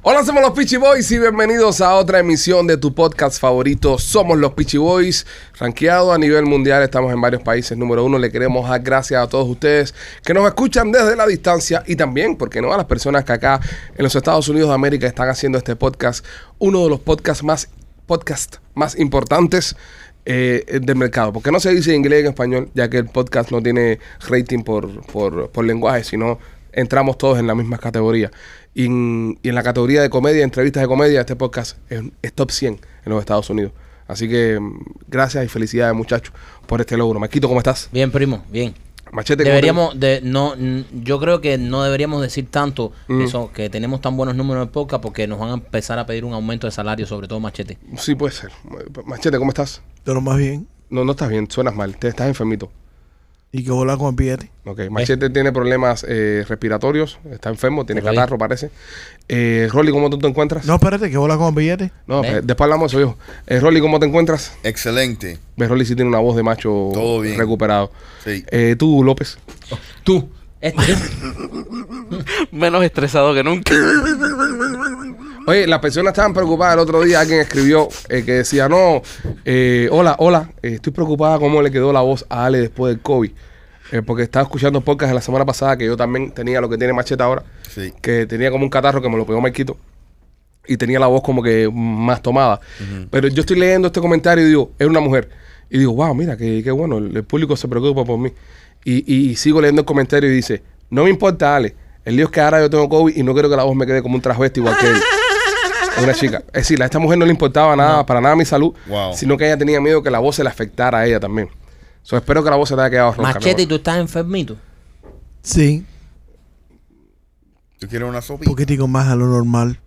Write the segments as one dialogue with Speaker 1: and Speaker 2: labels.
Speaker 1: Hola, somos los Peachy Boys y bienvenidos a otra emisión de tu podcast favorito. Somos los Peachy Boys, rankeado a nivel mundial. Estamos en varios países. Número uno, le queremos dar gracias a todos ustedes que nos escuchan desde la distancia y también, porque no, a las personas que acá en los Estados Unidos de América están haciendo este podcast, uno de los podcasts más, más importantes eh, del mercado. Porque no se dice inglés en español, ya que el podcast no tiene rating por, por, por lenguaje, sino entramos todos en la misma categoría. Y en, y en la categoría de comedia, entrevistas de comedia, este podcast es, es top 100 en los Estados Unidos. Así que mm, gracias y felicidades, muchachos, por este logro. Maquito, ¿cómo estás?
Speaker 2: Bien, primo, bien.
Speaker 1: Machete, ¿cómo
Speaker 2: Deberíamos de no yo creo que no deberíamos decir tanto
Speaker 1: Mm.
Speaker 2: eso que tenemos tan buenos números en podcast porque nos van a empezar a pedir un aumento de salario, sobre todo machete.
Speaker 1: te- Sí, puede ser. Machete, ¿cómo estás?
Speaker 3: Pero más bien.
Speaker 1: No, no estás bien, suenas mal, te estás enfermito.
Speaker 3: Y que volar con el billete.
Speaker 1: Ok, Machete tiene problemas eh, respiratorios, está enfermo, tiene catarro, parece. Eh, Rolly, ¿cómo tú te encuentras?
Speaker 3: No, espérate, que volar con el billete.
Speaker 1: No, eh, después hablamos de eso, viejo. Eh, Rolly, ¿cómo te encuentras?
Speaker 4: Excelente.
Speaker 1: Ves, Rolly sí tiene una voz de macho
Speaker 4: Todo bien.
Speaker 1: recuperado.
Speaker 4: Sí.
Speaker 1: Eh, tú, López. Tú.
Speaker 2: Este-
Speaker 5: menos estresado que nunca.
Speaker 1: Oye, las personas estaban preocupadas el otro día. Alguien escribió eh, que decía, no, eh, hola, hola, eh, estoy preocupada cómo le quedó la voz a Ale después del COVID. Eh, porque estaba escuchando podcast de la semana pasada que yo también tenía lo que tiene Macheta ahora.
Speaker 4: Sí.
Speaker 1: Que tenía como un catarro que me lo pegó Marquito. Y tenía la voz como que más tomada. Pero yo estoy leyendo este comentario y digo, es una mujer. Y digo, wow, mira, qué, qué bueno, el, el público se preocupa por mí. Y, y- y sigo leyendo el comentario y dice, no me importa, Ale. El lío es que ahora yo tengo COVID y no quiero que la voz me quede como un transvesti igual que él. Es una chica. Es decir, a esta mujer no le importaba nada, para nada mi salud,
Speaker 4: Wow.
Speaker 1: sino que ella tenía miedo que la voz se le afectara a ella también. So, espero que la voz se te haya quedado ronca.
Speaker 2: machete y tú estás enfermito.
Speaker 3: Sí,
Speaker 4: ¿Tú quieres una sopita?
Speaker 3: un poquitico más a lo normal.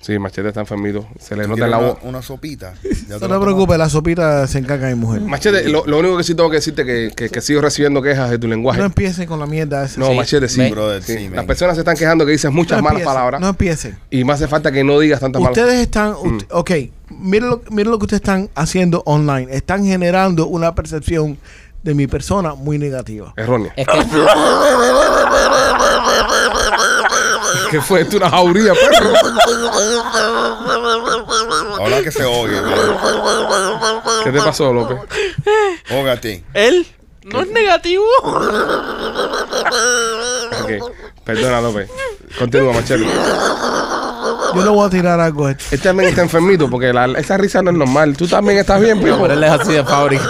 Speaker 1: Sí, Machete está enfermito. Se le
Speaker 4: ¿Tú
Speaker 1: nota en la
Speaker 4: una,
Speaker 1: voz.
Speaker 4: una sopita? Ya
Speaker 3: No
Speaker 4: te
Speaker 3: preocupes, la sopita se encarga mi mujer.
Speaker 1: Machete, lo, lo único que sí tengo que decirte que, que, que sigo recibiendo quejas de tu lenguaje.
Speaker 3: No empiecen con la mierda esa.
Speaker 1: No,
Speaker 2: Sí,
Speaker 1: Machete, sí.
Speaker 4: Brother,
Speaker 1: Sí. Las personas se están quejando que dices muchas
Speaker 3: No
Speaker 1: malas palabras.
Speaker 3: No empiecen.
Speaker 1: Y me hace falta que no digas tantas malas
Speaker 3: Ustedes están, ut- ok, miren lo, miren lo que ustedes están haciendo online. Están generando una percepción de mi persona muy negativa.
Speaker 1: Errónea.
Speaker 2: Es que
Speaker 1: ¿Qué fue esto? Una jauría, perro.
Speaker 4: Ahora que se oye.
Speaker 1: ¿Qué te pasó, López?
Speaker 4: Ógate.
Speaker 5: Él no es negativo.
Speaker 1: Ok. Perdona, López. Continúa, Machete.
Speaker 3: Yo le voy a tirar algo a esto.
Speaker 1: Él también está enfermito porque la- esa risa no es normal. Tú también estás bien, pero.
Speaker 2: pero él es así de fábrica.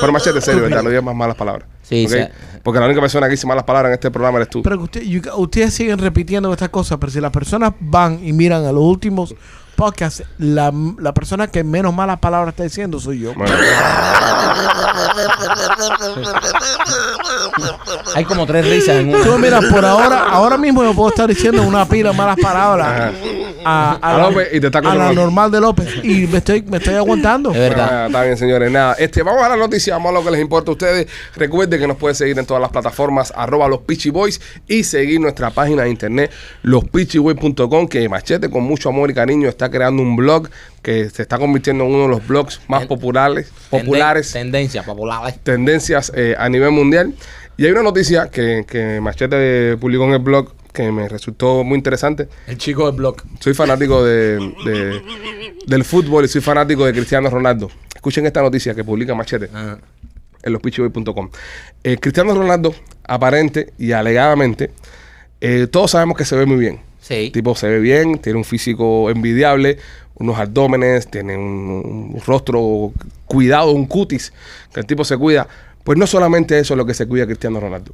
Speaker 1: Pero Machete, serio, ¿verdad? No digas más malas palabras.
Speaker 2: Sí,
Speaker 1: ¿ok?
Speaker 2: sí.
Speaker 1: Porque la única persona que dice malas palabras en este programa eres tú.
Speaker 3: Pero que usted- you- ustedes siguen repitiendo estas cosas, pero si las personas van y miran a los últimos podcasts, la, la persona que menos malas palabras está diciendo soy yo.
Speaker 1: Bueno,
Speaker 2: Hay como tres risas en
Speaker 3: Tú
Speaker 2: uno.
Speaker 3: mira, por ahora, ahora mismo yo puedo estar diciendo una pila de malas palabras a, a
Speaker 1: A
Speaker 3: la,
Speaker 1: López y te está
Speaker 3: a la
Speaker 1: controlando.
Speaker 3: normal de López y me estoy, me estoy aguantando.
Speaker 2: Es verdad.
Speaker 1: Ah, está bien, señores. Nada, este, vamos a la noticia, vamos a lo que les importa a ustedes. Recuerden que nos pueden seguir en todas las plataformas, arroba los Peachy Boys, y seguir nuestra página de internet, lospitchyboys.com, que Machete con mucho amor y cariño está creando un blog que se está convirtiendo en uno de los blogs más
Speaker 2: Ten-
Speaker 1: populares, populares,
Speaker 2: Tendencia, populares.
Speaker 1: tendencias eh, a nivel mundial. Y hay una noticia que, que Machete publicó en el blog que me resultó muy interesante.
Speaker 2: El chico del blog.
Speaker 1: Soy fanático de, de- del fútbol y soy fanático de Cristiano Ronaldo. Escuchen esta noticia que publica Machete
Speaker 2: Ah.
Speaker 1: en lospitchyboy.com. Eh, Cristiano Ronaldo, aparente y alegadamente, eh, todos sabemos que se ve muy bien.
Speaker 2: Sí.
Speaker 1: El tipo se ve bien, tiene un físico envidiable, unos abdómenes, tiene un, un rostro cuidado, un cutis, que el tipo se cuida. Pues no solamente eso es lo que se cuida Cristiano Ronaldo.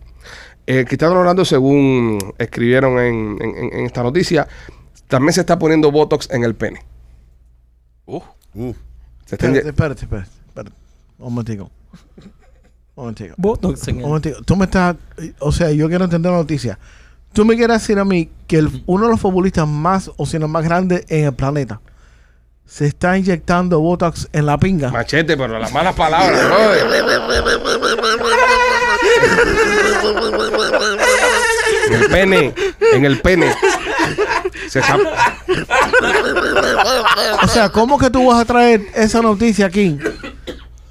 Speaker 1: Eh, Cristiano Ronaldo, según escribieron en, en- en esta noticia, también se está poniendo Botox en el pene.
Speaker 5: Uh,
Speaker 4: Uh,
Speaker 1: Se está
Speaker 3: Espérate,
Speaker 1: inye-
Speaker 3: espérate, espérate, espérate. Un momentico. Un momentico.
Speaker 2: Botox en
Speaker 3: Un
Speaker 2: el-
Speaker 3: momentico. Tú me estás, o sea, yo quiero entender la noticia. Tú me quieres decir a mí que el- uno de los futbolistas más, o si no más grandes en el planeta, se está inyectando Botox en la pinga.
Speaker 1: Machete, pero las malas palabras, brother. En el pene, en el pene. Se
Speaker 3: O sea, ¿cómo que tú vas a traer esa noticia aquí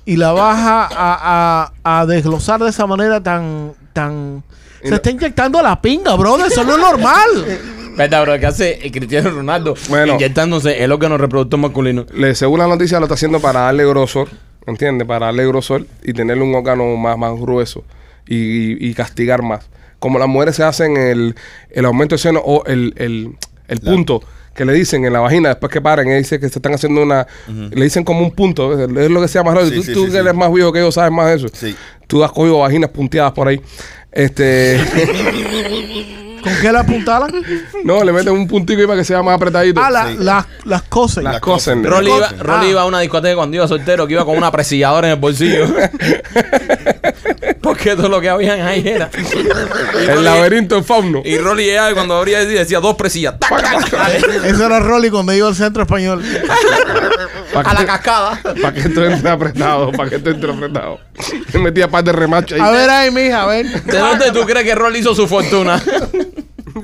Speaker 3: y la vas a, a- a- a desglosar de esa manera tan... tan se
Speaker 1: no-
Speaker 3: está inyectando la pinga, brother. Eso no es normal.
Speaker 2: ¿Verdad, bro? ¿Qué hace el Cristiano Ronaldo
Speaker 1: Bueno.
Speaker 2: inyectándose el órgano reproductor masculino?
Speaker 1: le, según la noticia lo está haciendo para darle grosor, ¿entiendes? Para darle grosor y tenerle un órgano más, más grueso y, y- castigar más. Como las mujeres se hacen el, el aumento de seno o el, el- el punto que le dicen en la vagina después que paren, ella dice que se están haciendo una, le dicen como un punto, es lo que se llama, Rolly.
Speaker 4: Sí,
Speaker 1: tú
Speaker 4: sí,
Speaker 1: tú
Speaker 4: sí,
Speaker 1: que eres más viejo que yo sabes más de eso.
Speaker 4: Sí.
Speaker 1: Tú has cogido vaginas punteadas por ahí. Este,
Speaker 3: ¿Con qué la apuntalan?
Speaker 1: no, le meten un puntico ahí para que sea más apretadito.
Speaker 3: Ah, la-
Speaker 4: Sí.
Speaker 3: las, las cosas.
Speaker 1: Las cosas.
Speaker 2: Rolly iba,
Speaker 3: Ah.
Speaker 2: Rolly iba a una discoteca cuando iba soltero que iba con una presilladora en el bolsillo. Porque todo lo que habían ahí era.
Speaker 1: El laberinto del fauno.
Speaker 2: Y Rolly llegaba y cuando abría decía, decía dos presillas.
Speaker 3: Eso era Rolly cuando iba al centro español.
Speaker 1: Para
Speaker 2: a la cascada.
Speaker 1: pa' que esto entre apretado, para que esto entre apretado. Le metía par de remacho ahí.
Speaker 3: A ver ahí, mija, a ver.
Speaker 2: ¿De dónde tú crees que Rolly hizo su fortuna?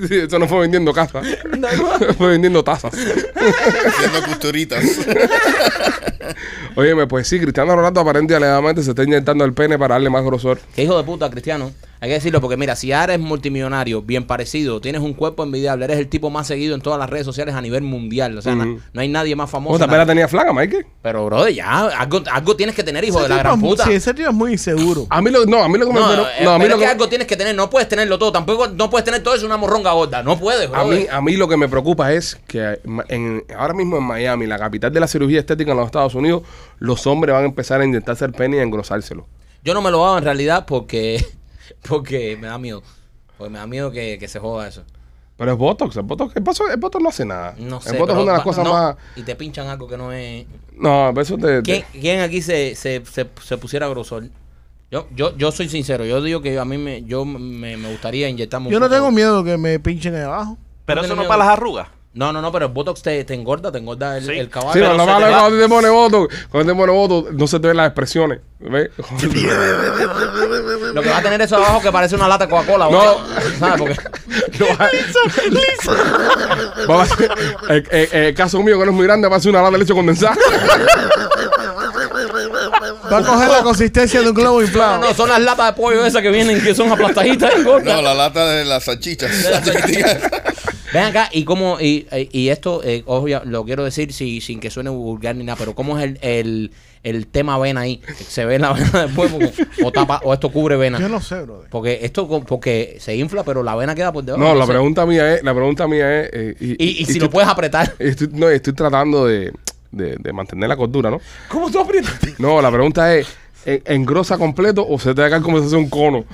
Speaker 1: Sí, eso no fue vendiendo casas. fue vendiendo tazas.
Speaker 4: Haciendo costuritas.
Speaker 1: Óyeme, pues sí, Cristiano Ronaldo aparentemente alegadamente se está inyectando el pene para darle más grosor.
Speaker 2: Qué hijo de puta, Cristiano. Hay que decirlo porque mira, si ya eres multimillonario, bien parecido, tienes un cuerpo envidiable, eres el tipo más seguido en todas las redes sociales a nivel mundial. O sea, no hay nadie más famoso.
Speaker 1: ¿Vos también la tenía flaca, Mike?
Speaker 2: Pero, brother, ya, algo, algo tienes que tener, hijo
Speaker 3: Ese
Speaker 2: de la gran
Speaker 3: es
Speaker 2: puta.
Speaker 3: Sí, ese tío es muy inseguro.
Speaker 1: A mí lo, no, a mí lo que me
Speaker 2: No,
Speaker 1: pero-
Speaker 2: eh,
Speaker 1: no, a mí
Speaker 2: pero
Speaker 1: lo
Speaker 2: es que
Speaker 1: que,
Speaker 2: algo tienes que tener, no puedes tenerlo todo, tampoco no puedes tener todo, es una morronga gorda, no puedes,
Speaker 1: a
Speaker 2: brother.
Speaker 1: mí, a mí lo que me preocupa es que en, ahora mismo en Miami, la capital de la cirugía estética en los Estados Unidos, los hombres van a empezar a inyectarse el pene y a engrosárselo.
Speaker 2: Yo no me lo hago en realidad porque porque me da miedo. Porque me da miedo que, que se joda eso.
Speaker 1: Pero es Botox, el Botox, el Botox, el Botox no hace nada.
Speaker 2: No sé.
Speaker 1: el Botox
Speaker 2: pero
Speaker 1: es una de las cosas
Speaker 2: no,
Speaker 1: más...
Speaker 2: Y te pinchan algo que no es.
Speaker 1: No, eso te...
Speaker 2: ¿Quién,
Speaker 1: te-
Speaker 2: quién aquí se, se, se, se pusiera grosor? Yo, yo, yo soy sincero, yo digo que a mí me, yo me, me gustaría inyectarme un
Speaker 3: Yo no
Speaker 2: poco-
Speaker 3: tengo miedo que me pinchen ahí abajo.
Speaker 5: Pero
Speaker 2: No
Speaker 5: eso no es para
Speaker 2: miedo.
Speaker 5: las arrugas.
Speaker 2: No, no, no, pero el Botox te, te engorda, te engorda el,
Speaker 5: Sí.
Speaker 2: el caballo.
Speaker 1: Sí,
Speaker 5: pero va-
Speaker 1: cuando te pone voto, cuando te pone voto, no se te ven las expresiones. ¿Ves?
Speaker 2: Lo que va a tener eso abajo que parece una lata de Coca-Cola.
Speaker 1: No.
Speaker 2: ¿Sabes? Porque
Speaker 1: Lo va- Va a ser- el, el- el caso mío, que no es muy grande, va a ser una lata de leche condensada.
Speaker 3: Va a coger la consistencia de un globo
Speaker 2: no,
Speaker 3: inflado.
Speaker 2: no, son las latas de pollo esas que vienen, que son aplastaditas y gordas.
Speaker 4: No, la lata de las salchichas. Las chiquiticas.
Speaker 2: Ven acá, y cómo, y, y esto, eh, obvio, lo quiero decir si- sin que suene vulgar ni nada, pero ¿cómo es el, el, el tema vena ahí? ¿Se ve la vena después? Porque- o, tapa, o esto cubre vena.
Speaker 3: Yo no sé, brother.
Speaker 2: Porque esto, porque se infla, pero la vena queda por debajo.
Speaker 1: No, la pregunta mía es, la pregunta mía es... eh,
Speaker 2: Y, y si
Speaker 1: estoy-
Speaker 2: lo puedes apretar.
Speaker 1: Estoy, no, estoy tratando de, de, de mantener la cordura, ¿no?
Speaker 2: ¿Cómo tú aprietas?
Speaker 1: No, la pregunta es, ¿en- ¿engrosa completo o se te va a caer como si fuese un cono?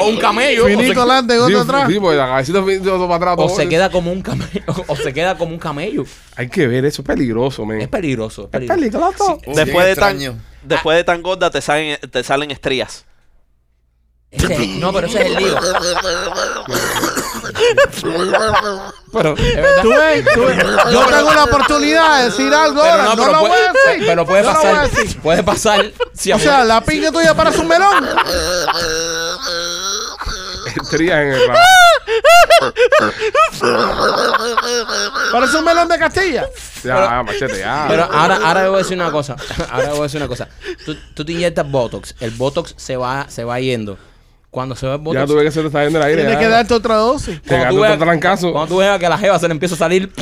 Speaker 2: O un camello. O
Speaker 3: Finito
Speaker 2: se,
Speaker 3: adelante,
Speaker 1: Sí,
Speaker 3: otro atrás.
Speaker 1: sí, porque la cabecita finito para atrás.
Speaker 2: o
Speaker 1: todo.
Speaker 2: se queda como un camello. O se queda como un camello.
Speaker 1: Hay que ver, eso es peligroso, men.
Speaker 2: Es peligroso. Es
Speaker 1: Es
Speaker 2: peligroso.
Speaker 1: peligroso.
Speaker 4: Oh,
Speaker 5: después,
Speaker 4: bien
Speaker 5: de tan,
Speaker 4: extraño.
Speaker 5: después de tan gorda te salen, te salen estrías.
Speaker 2: Ese es- no, pero ese es el lío. pero, es verdad.
Speaker 3: Tú ves, tú ves. Yo tengo una oportunidad de decir algo
Speaker 2: Pero
Speaker 3: ahora. No,
Speaker 2: pero
Speaker 3: la
Speaker 2: puede,
Speaker 3: voy a decir.
Speaker 2: Pero puede
Speaker 3: No la
Speaker 2: pasar. Puede pasar. Si
Speaker 3: O sea, la pinga tuya parece un melón.
Speaker 1: Estrías en el rabo.
Speaker 3: Parece un melón de Castilla.
Speaker 1: Ya, machete, ya.
Speaker 2: Pero ahora, ahora voy a decir una cosa. Ahora voy a decir una cosa. Tú, tú te inyectas Botox. El Botox se va, se va yendo. Cuando se va el Botox.
Speaker 1: ya tuve que se te está yendo el aire.
Speaker 3: Tienes
Speaker 1: ya.
Speaker 3: que darte otra dosis.
Speaker 1: Te
Speaker 2: cuando
Speaker 1: gato
Speaker 2: tú
Speaker 1: otro trancazo.
Speaker 2: Cuando tú veas que a la jeva se le empieza a salir.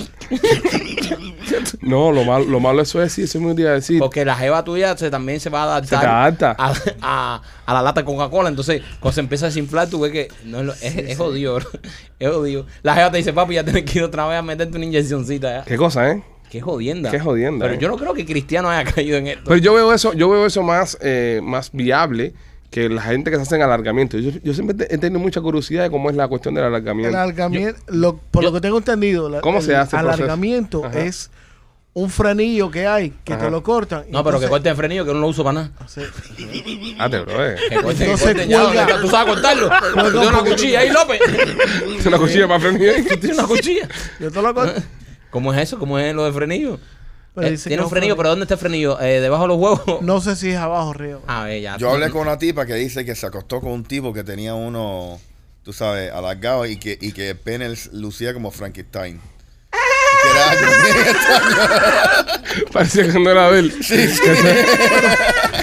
Speaker 1: No, lo malo, lo malo eso es sí, eso es muy día decir.
Speaker 2: Porque la jeva tuya se, también se va a adaptar.
Speaker 1: Se te adapta.
Speaker 2: A, a- a la lata de Coca-Cola. Entonces, cuando se empieza a desinflar, tú ves que no es, lo- es, es jodido, bro. Es jodido. La jeva te dice, papi, ya tienes que ir otra vez a meterte una inyeccióncita ya.
Speaker 1: Qué cosa, ¿eh?
Speaker 2: Qué jodienda.
Speaker 1: Qué jodienda,
Speaker 2: Pero
Speaker 1: eh.
Speaker 2: yo no creo que Cristiano haya caído en esto.
Speaker 1: Pero yo veo eso, yo veo eso más, eh, más viable que la gente que se hacen alargamiento. Yo, yo siempre te- he tenido mucha curiosidad de cómo es la cuestión del
Speaker 3: El
Speaker 1: alargamiento.
Speaker 3: alargamiento, lo- por
Speaker 2: yo-
Speaker 3: lo que tengo entendido, la-
Speaker 1: ¿Cómo
Speaker 3: el
Speaker 1: se hace el
Speaker 3: alargamiento
Speaker 1: Ajá.
Speaker 3: es un frenillo que hay que
Speaker 1: Ajá.
Speaker 3: te lo cortan.
Speaker 2: no, pero que corten el frenillo, que no lo uso para nada.
Speaker 3: Sí.
Speaker 1: Date, bro, eh.
Speaker 2: Que. ¿Tú sabes cortarlo? Tienes
Speaker 3: un
Speaker 2: una cuchilla ahí, López.
Speaker 1: Es una cuchilla para freír.
Speaker 2: Tú tienes una cuchilla.
Speaker 3: Yo te lo corto.
Speaker 2: ¿Cómo es eso? ¿Cómo es lo de frenillo?
Speaker 3: Pero
Speaker 2: Eh,
Speaker 3: dice
Speaker 2: Tiene
Speaker 3: que
Speaker 2: un frenillo, pero ¿dónde está el frenillo? Eh, ¿Debajo de los huevos?
Speaker 3: No sé si es abajo o arriba.
Speaker 2: A ver, ya.
Speaker 4: Yo hablé con una tipa que dice que se acostó con un tipo que tenía uno tú sabes, alargado y que, y que el pene lucía como Frankenstein.
Speaker 1: Parecía que no era de él.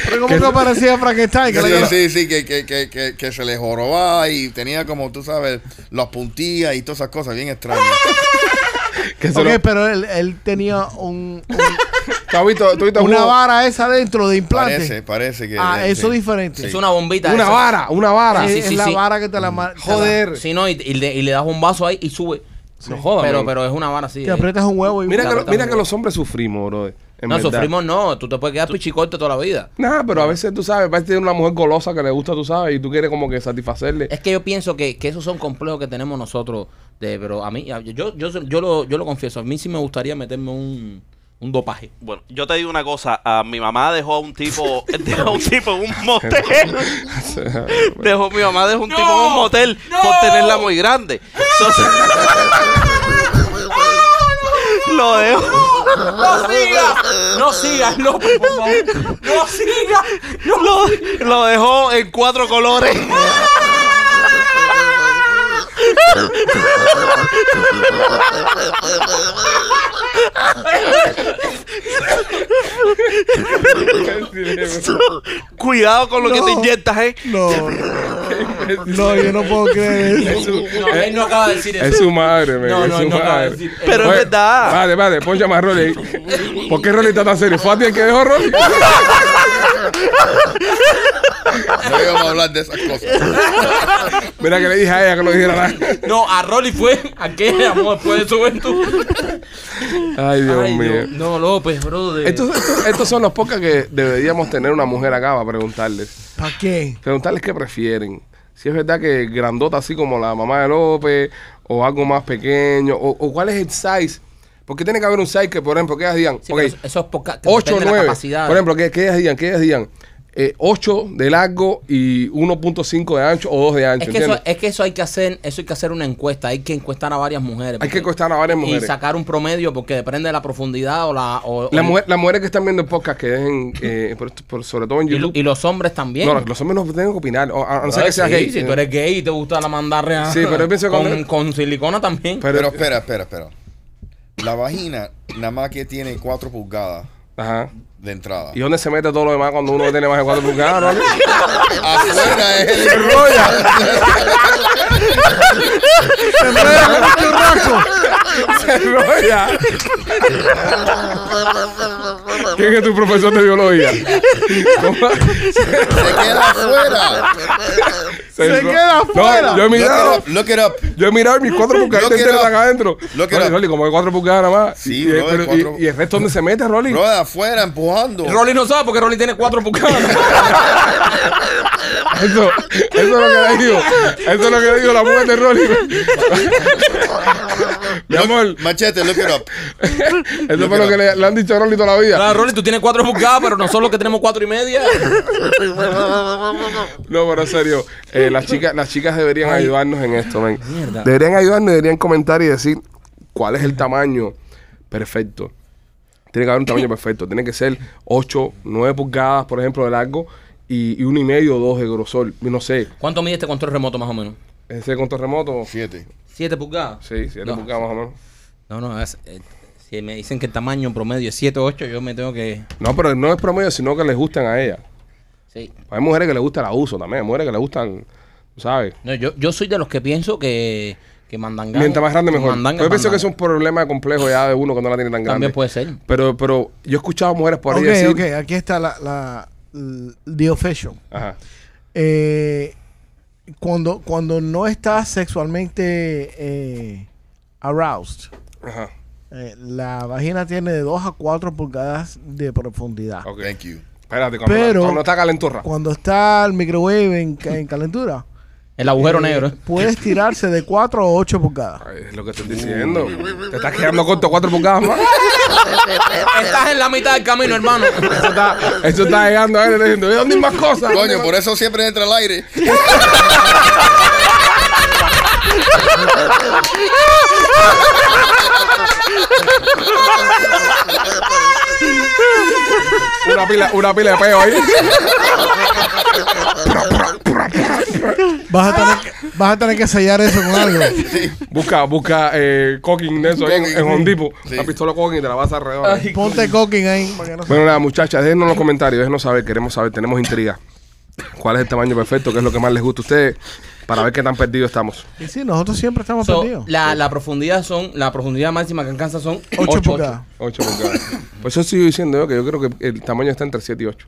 Speaker 3: Pero como que parecía Frankenstein. Que
Speaker 4: Sí,
Speaker 3: le-
Speaker 4: sí, sí, que, que, que, que, que se le jorobaba y tenía como, tú sabes, las puntillas y todas esas cosas bien extrañas.
Speaker 1: Que se
Speaker 3: Ok,
Speaker 1: lo-
Speaker 3: pero él, él tenía un, un-
Speaker 1: ¿Tú has visto- tú has visto
Speaker 3: una vara esa dentro de implante.
Speaker 4: Parece, parece que.
Speaker 3: ah,
Speaker 4: eh,
Speaker 3: eso es
Speaker 4: sí.
Speaker 3: diferente.
Speaker 2: Es una bombita.
Speaker 1: Una
Speaker 2: esa.
Speaker 1: vara, una vara.
Speaker 3: es
Speaker 2: sí, sí,
Speaker 3: es la
Speaker 2: sí.
Speaker 3: vara que te la mar- te la-
Speaker 1: Joder.
Speaker 2: Sí, no, y, y le, y le das un vaso ahí y sube.
Speaker 1: No jodas,
Speaker 2: Pero,
Speaker 1: man.
Speaker 2: pero es una vara así.
Speaker 3: Te
Speaker 2: eh.
Speaker 3: aprietas un huevo y
Speaker 1: Mira, que, lo- mira que los hombres sufrimos, bro. en
Speaker 2: No,
Speaker 1: verdad.
Speaker 2: sufrimos no. Tú te puedes quedar pichicorto toda la vida.
Speaker 1: Nah, pero a veces tú sabes, parece que tiene una mujer golosa que le gusta, tú sabes, y tú quieres como que satisfacerle.
Speaker 2: Es que yo pienso que, que esos son complejos que tenemos nosotros. De, pero a mí, yo, yo, yo, yo lo, yo lo confieso, a mí sí me gustaría meterme un, un dopaje.
Speaker 5: Bueno, yo te digo una cosa. a mi mamá dejó a un tipo, dejó a un tipo en un motel. dejó, mi mamá dejó un tipo en un motel por tenerla muy grande. Entonces, lo dejó.
Speaker 2: ¡No sigas! ¡No sigas, por favor! ¡No sigas!
Speaker 5: Lo, lo dejó en cuatro colores. Cuidado con lo que te inyectas, eh.
Speaker 3: No, no, yo no puedo creer eso.
Speaker 2: No, él no acaba de decir eso.
Speaker 1: Es su madre, men,
Speaker 2: No,
Speaker 1: es
Speaker 2: no,
Speaker 1: su
Speaker 2: no acaba de
Speaker 1: madre.
Speaker 2: decir-
Speaker 5: Pero es
Speaker 1: Oye,
Speaker 5: verdad.
Speaker 1: Vale, vale, pon llamar a Rolly ahí. ¿Por qué Rolly está tan serio? ¿Fue a ti el que dejó Rolly?
Speaker 4: No íbamos a hablar de esas cosas.
Speaker 1: Mira que le dije a ella que no dijera nada.
Speaker 2: No, a Rolly fue a que llamó después de su evento.
Speaker 1: Ay, Dios
Speaker 2: Ay,
Speaker 1: mío.
Speaker 2: No, López, brother.
Speaker 1: Estos, estos, estos son los pocas que deberíamos tener una mujer acá para preguntarles.
Speaker 3: ¿Para qué?
Speaker 1: Preguntarles qué prefieren. Si es verdad que grandota así como la mamá de López o algo más pequeño o, o cuál es el size. Porque tiene que haber un size que, por ejemplo, que ellas digan,
Speaker 2: Sí,
Speaker 1: ok,
Speaker 2: pero eso, eso es poca, que
Speaker 1: 8 o
Speaker 2: depende de la
Speaker 1: 9.
Speaker 2: capacidad.
Speaker 1: Por ejemplo, que, que ellas digan, que ellas digan eh, 8 de largo y 1.5 de ancho o 2 de ancho.
Speaker 2: es que, eso, es que eso hay que hacer, eso hay que hacer una encuesta, hay que encuestar a varias mujeres.
Speaker 1: Hay que encuestar a varias
Speaker 2: Y
Speaker 1: mujeres.
Speaker 2: sacar un promedio porque depende de la profundidad o la... O,
Speaker 1: La
Speaker 2: o-
Speaker 1: mujer- las mujeres que están viendo el podcast, que dejen, eh, por- por- sobre todo en
Speaker 2: y,
Speaker 1: YouTube.
Speaker 2: y los hombres también.
Speaker 1: no, los hombres no tienen que opinar. o- a, a no ser que
Speaker 2: Ay,
Speaker 1: seas
Speaker 2: sí,
Speaker 1: gay.
Speaker 2: Si tú eres gay y te gusta la mandarria
Speaker 1: Sí, pero yo pienso
Speaker 2: con, con silicona también.
Speaker 1: Pero,
Speaker 4: Pero espera, espera, espera. La vagina nada más que tiene 4 pulgadas
Speaker 1: ajá.
Speaker 4: de entrada.
Speaker 1: ¿Y dónde se mete todo lo demás cuando uno tiene más de 4 pulgadas? Rolly?
Speaker 4: Afuera es el
Speaker 3: ¡Se enreda como un churrasco!
Speaker 1: Se enrolla. ¿Quién es tu profesor de biología? ¿Cómo?
Speaker 4: Se queda afuera.
Speaker 3: Se
Speaker 1: enro-
Speaker 3: queda afuera.
Speaker 1: No, yo he
Speaker 4: Look
Speaker 1: mirado.
Speaker 4: it up, look it up.
Speaker 1: Yo he mirado mis 4 pulgadas
Speaker 4: Look it
Speaker 1: enteras
Speaker 4: up.
Speaker 1: acá adentro.
Speaker 4: Look it
Speaker 1: Rolly,
Speaker 4: up.
Speaker 1: Rolly, como hay 4 pulgadas nada más.
Speaker 4: Sí,
Speaker 1: y,
Speaker 4: bro,
Speaker 1: pero-
Speaker 4: hay cuatro.
Speaker 1: y- y el resto dónde se mete, Rolly?
Speaker 4: Bro, de afuera empujando.
Speaker 2: Rolly no sabe porque Rolly tiene cuatro pulgadas.
Speaker 1: Eso, eso es lo que le digo. Eso es lo que le digo la mujer de Rolly. Mi amor,
Speaker 4: Machete, look it up.
Speaker 1: eso fue lo que le, le han dicho a Rolly toda la vida.
Speaker 2: Claro, Rolly, tú tienes cuatro pulgadas, pero nosotros los que tenemos cuatro y media.
Speaker 1: No, pero en serio, eh, las chicas, las chicas deberían ayudarnos en esto, men.
Speaker 2: Mierda.
Speaker 1: Deberían ayudarnos, deberían comentar y decir cuál es el tamaño perfecto. Tiene que haber un tamaño perfecto. Tiene que ser 8, 9 pulgadas, por ejemplo, de largo y, y uno y medio o dos de grosor. No sé,
Speaker 2: ¿Cuánto mide este control remoto más o menos?
Speaker 1: ese control remoto.
Speaker 4: Siete.
Speaker 2: ¿Siete pulgadas?
Speaker 1: Sí, 7
Speaker 2: No.
Speaker 1: pulgadas más o menos.
Speaker 2: No, no, es, eh, si me dicen que el tamaño promedio es 7 o 8, yo me tengo que...
Speaker 1: No, pero no es promedio, sino que les gustan a ellas.
Speaker 2: Sí.
Speaker 1: Hay mujeres que les gusta el abuso también, hay mujeres que les gustan, ¿sabes?
Speaker 2: No, yo, yo soy de los que pienso que, que mandanga...
Speaker 1: Mientras más grande mejor.
Speaker 2: mandanga
Speaker 1: Yo pienso
Speaker 2: mandanga.
Speaker 1: que es un problema complejo ya de uno cuando la tiene tan grande.
Speaker 2: También puede ser.
Speaker 1: Pero, pero yo he escuchado mujeres por ahí
Speaker 3: Ok,
Speaker 1: decir...
Speaker 3: ok, aquí está la, la, the official.
Speaker 1: Ajá.
Speaker 3: Eh, cuando, cuando no estás sexualmente eh, aroused,
Speaker 1: Ajá.
Speaker 3: eh, la vagina tiene de 2 a 4 pulgadas de profundidad.
Speaker 1: Ok.
Speaker 4: Thank you.
Speaker 1: Espérate, cuando,
Speaker 3: Pero-
Speaker 1: cuando está calenturra.
Speaker 3: Cuando está el microwave en, ca- en calentura,
Speaker 2: El agujero
Speaker 3: eh,
Speaker 2: negro. ¿eh?
Speaker 3: puedes tirarse de 4 a 8 pulgadas.
Speaker 1: Ay, es lo que estoy diciendo. Te estás quedando corto cuatro pulgadas más.
Speaker 2: Estás en la mitad del camino, hermano.
Speaker 1: Eso está, eso está llegando a él diciendo, ¿y dónde hay más cosas?
Speaker 4: Coño, por eso siempre entra al aire.
Speaker 1: Una pila, una pila de peo ahí.
Speaker 3: Vas a tener que, Vas a tener que sellar eso con algo.
Speaker 1: Busca, busca eh, cocking de eso ahí en,
Speaker 4: Cocking,
Speaker 1: en.
Speaker 4: Sí.
Speaker 1: La pistola cocking y te la vas alrededor.
Speaker 3: Ponte cooking ahí. para que no se-
Speaker 1: Bueno, nada, muchachas, déjenos en los comentarios, déjenos saber, queremos saber, tenemos intriga. ¿Cuál es el tamaño perfecto? ¿Qué es lo que más les gusta a ustedes? Para ver qué tan perdidos estamos.
Speaker 3: Y sí, nosotros siempre estamos
Speaker 2: So,
Speaker 3: perdidos.
Speaker 2: la, la profundidad son, la profundidad máxima que alcanza son
Speaker 3: 8
Speaker 2: 8
Speaker 3: pulgadas.
Speaker 1: 8 pulgadas. Por eso sigo diciendo yo que yo creo que el tamaño está entre 7 y 8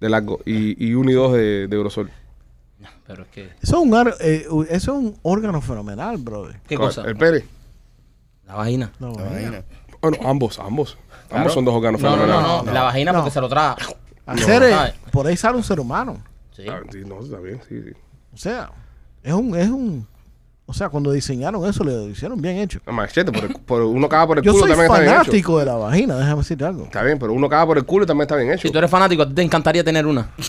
Speaker 1: de largo y, y 1 y 2 de, de grosor.
Speaker 2: Pero es que,
Speaker 3: Eso es un, ar- eh, eso es un órgano fenomenal, brother.
Speaker 2: ¿qué
Speaker 1: ¿Cuál?
Speaker 2: cosa?
Speaker 1: El pene.
Speaker 2: La vagina.
Speaker 3: No,
Speaker 4: La vaina.
Speaker 1: Bueno, ambos, ambos.
Speaker 2: Claro.
Speaker 1: Ambos son dos órganos
Speaker 2: No, no, no,
Speaker 1: fenomenales.
Speaker 2: no, La vagina
Speaker 3: No.
Speaker 2: porque se lo traga.
Speaker 3: Hacer,
Speaker 2: No.
Speaker 3: por ahí sale un ser humano.
Speaker 2: Sí.
Speaker 1: Ah, sí, no, está bien, sí, sí.
Speaker 3: O sea, es un, es un, o sea, cuando diseñaron eso, lo hicieron bien hecho.
Speaker 1: No, machete, por el- por uno caga por el
Speaker 3: Yo
Speaker 1: culo
Speaker 3: soy
Speaker 1: también está bien hecho.
Speaker 3: fanático de la vagina, déjame decirte algo.
Speaker 1: Está bien, pero uno caga por el culo y también está bien hecho.
Speaker 2: Si tú eres fanático, a ti te encantaría tener una.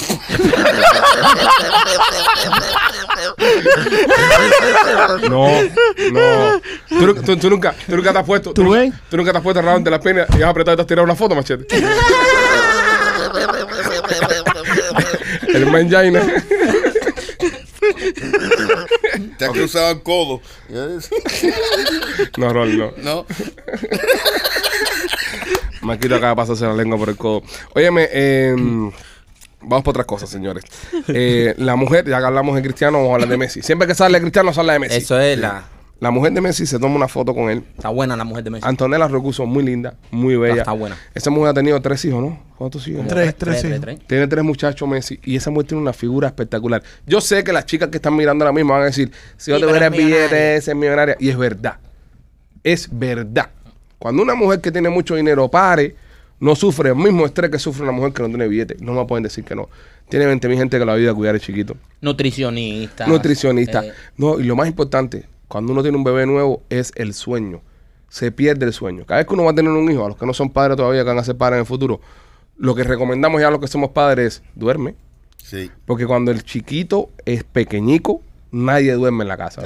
Speaker 1: No, no. Tú, nu- tú- tú nunca, tú nunca te has puesto.
Speaker 3: ¿Tú ves?
Speaker 1: tú nunca te has puesto al lado de las penas y has apretado y te has tirado una foto, machete. el mangina.
Speaker 4: Te has cruzado el codo.
Speaker 1: No, Rol, no.
Speaker 4: No.
Speaker 1: Marquito acaba de pasarse la lengua por el codo. Óyeme, eh, vamos por otras cosas, señores. Eh, la mujer, ya que hablamos de Cristiano, vamos a hablar de Messi. Siempre que sale de Cristiano, sale de Messi.
Speaker 2: Eso es la.
Speaker 1: La mujer de Messi se toma una foto con él.
Speaker 2: Está buena la mujer de Messi.
Speaker 1: Antonella Rocuso, muy linda, muy bella.
Speaker 2: Está buena.
Speaker 1: Esa mujer ha tenido tres hijos, ¿no? ¿Cuántos hijos?
Speaker 3: Tres, tres, hijos.
Speaker 1: Tiene tres muchachos Messi y esa mujer tiene una figura espectacular. Yo sé que las chicas que están mirando ahora mismo van a decir, si yo
Speaker 2: Sí,
Speaker 1: te
Speaker 2: es
Speaker 1: billete, es millonaria. Y es verdad. Es verdad. Cuando una mujer que tiene mucho dinero pare, no sufre el mismo estrés que sufre una mujer que no tiene billete. No me pueden decir que no. Tiene 20 mil gente que la ayuda a cuidar el chiquito.
Speaker 2: Nutricionista.
Speaker 1: Nutricionista.
Speaker 2: Eh,
Speaker 1: No, y lo más importante, cuando uno tiene un bebé nuevo, es el sueño. Se pierde el sueño. Cada vez que uno va a tener un hijo, a los que no son padres todavía, que van a ser padres en el futuro, lo que recomendamos ya a los que somos padres es duerme.
Speaker 4: Sí.
Speaker 1: Porque cuando el chiquito es pequeñico, nadie duerme en la casa.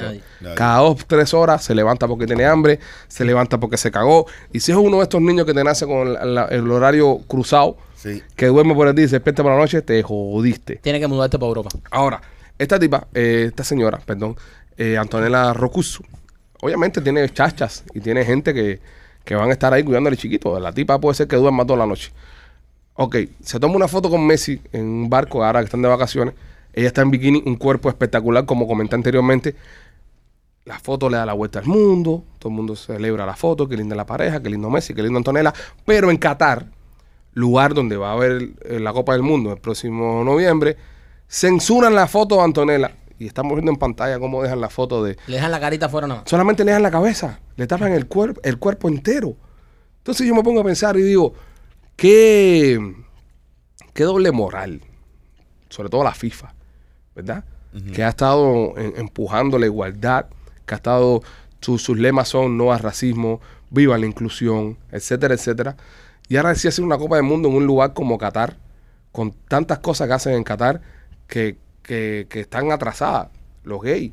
Speaker 1: Cada dos, tres horas se levanta porque tiene hambre, se levanta porque se cagó. Y si es uno de estos niños que te nace con la- la- el horario cruzado,
Speaker 4: Sí.
Speaker 1: que duerme por el día y se despierta por la noche, te jodiste.
Speaker 2: Tiene que mudarte para Europa.
Speaker 1: Ahora, esta tipa, eh, esta señora, perdón, eh, Antonella Rocuso, obviamente tiene chachas y tiene gente que, que van a estar ahí cuidándole chiquito. La tipa puede ser que duerma toda la noche. Ok, se toma una foto con Messi en un barco ahora que están de vacaciones. Ella está en bikini, un cuerpo espectacular, como comenté anteriormente. La foto le da la vuelta al mundo, todo el mundo celebra la foto, qué linda la pareja, qué lindo Messi, qué lindo Antonella. Pero en Qatar, lugar donde va a haber eh, la Copa del Mundo el próximo noviembre, censuran la foto de Antonella. Y estamos viendo en pantalla cómo dejan la foto de...
Speaker 2: Le dejan la carita afuera nada más.
Speaker 1: Solamente le dejan la cabeza, le tapan el, cuerpo el cuerpo entero. Entonces yo me pongo a pensar y digo, qué, qué doble moral, sobre todo la FIFA, ¿verdad? Que ha estado en- empujando la igualdad, que ha estado, su- sus lemas son no al racismo, viva la inclusión, etcétera, etcétera. Y ahora sí hacer una Copa del Mundo en un lugar como Qatar, con tantas cosas que hacen en Qatar que, que- que están atrasadas, los gays.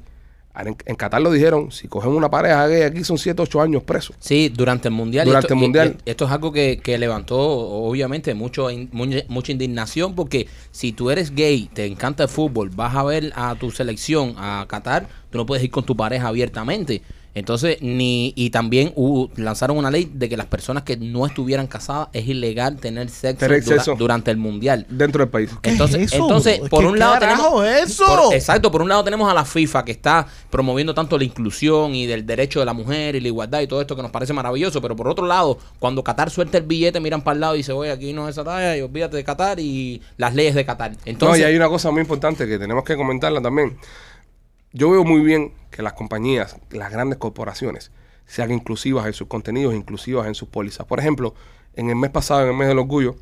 Speaker 1: En, en Qatar lo dijeron, si cogen una pareja gay aquí son 7, 8 años presos.
Speaker 2: Sí, durante el mundial.
Speaker 1: Durante
Speaker 2: esto,
Speaker 1: el Mundial.
Speaker 2: y esto es algo que, que levantó, obviamente, mucho, in- mucha indignación. Porque si tú eres gay, te encanta el fútbol, vas a ver a tu selección, a Qatar, tú no puedes ir con tu pareja abiertamente. Entonces, ni. Y también hubo- lanzaron una ley de que las personas que no estuvieran casadas es ilegal tener sexo, dura- durante el mundial.
Speaker 1: Dentro del país.
Speaker 3: ¿Qué
Speaker 2: Entonces,
Speaker 3: es eso,
Speaker 2: entonces
Speaker 3: bro?
Speaker 2: por
Speaker 3: ¿Qué
Speaker 2: un lado tenemos
Speaker 3: es eso?
Speaker 2: por- exacto, por un lado tenemos a la FIFA que está promoviendo tanto la inclusión y del derecho de la mujer y la igualdad y todo esto que nos parece maravilloso, pero por otro lado, cuando Qatar suelta el billete, miran para el lado y dice, "Oye, aquí no es esa talla y olvídate de Qatar y las leyes de Qatar." Entonces,
Speaker 1: no, y hay una cosa muy importante que tenemos que comentarla también. Yo veo muy bien que las compañías, las grandes corporaciones, sean inclusivas en sus contenidos, inclusivas en sus pólizas. Por ejemplo, en el mes pasado, en el mes del orgullo,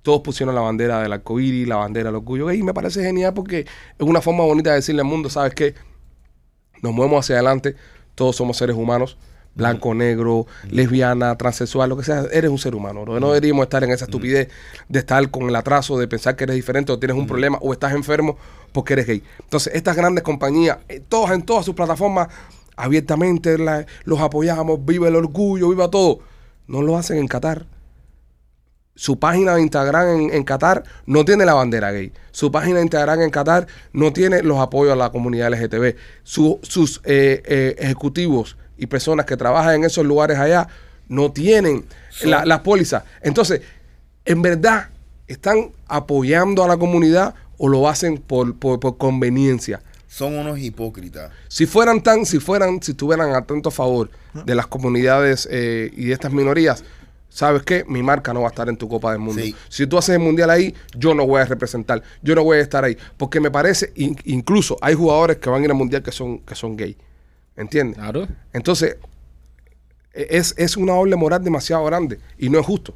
Speaker 1: todos pusieron la bandera del arcoíris, la bandera del orgullo y me parece genial porque es una forma bonita de decirle al mundo, ¿sabes qué? Nos movemos hacia adelante, todos somos seres humanos, blanco, negro, lesbiana, transexual, lo que sea, eres un ser humano. bro. No deberíamos estar en esa estupidez de estar con el atraso, de pensar que eres diferente o tienes un problema o estás enfermo porque eres gay. Entonces, estas grandes compañías, eh, todas en todas sus plataformas, abiertamente la- los apoyamos, viva el orgullo, viva todo. No lo hacen en Qatar. su página de Instagram en, en Qatar no tiene la bandera gay. Su página de Instagram en Qatar no tiene los apoyos a la comunidad LGTB. Su- sus eh, eh, ejecutivos y personas que trabajan en esos lugares allá no tienen la- las pólizas. Entonces, en verdad, ¿están apoyando a la comunidad o lo hacen por, por- por conveniencia?
Speaker 4: Son unos hipócritas.
Speaker 1: Si fueran tan, si fueran, si estuvieran a tanto favor de las comunidades eh, y de estas minorías, ¿sabes qué? Mi marca no va a estar en tu Copa del Mundo.
Speaker 4: Sí.
Speaker 1: Si tú haces el Mundial ahí, yo no voy a representar, yo no voy a estar ahí. Porque me parece, in- incluso hay jugadores que van a ir al Mundial que son, que son gay. ¿Entiendes?
Speaker 2: Claro.
Speaker 1: Entonces, e- es, es una doble moral demasiado grande y no es justo.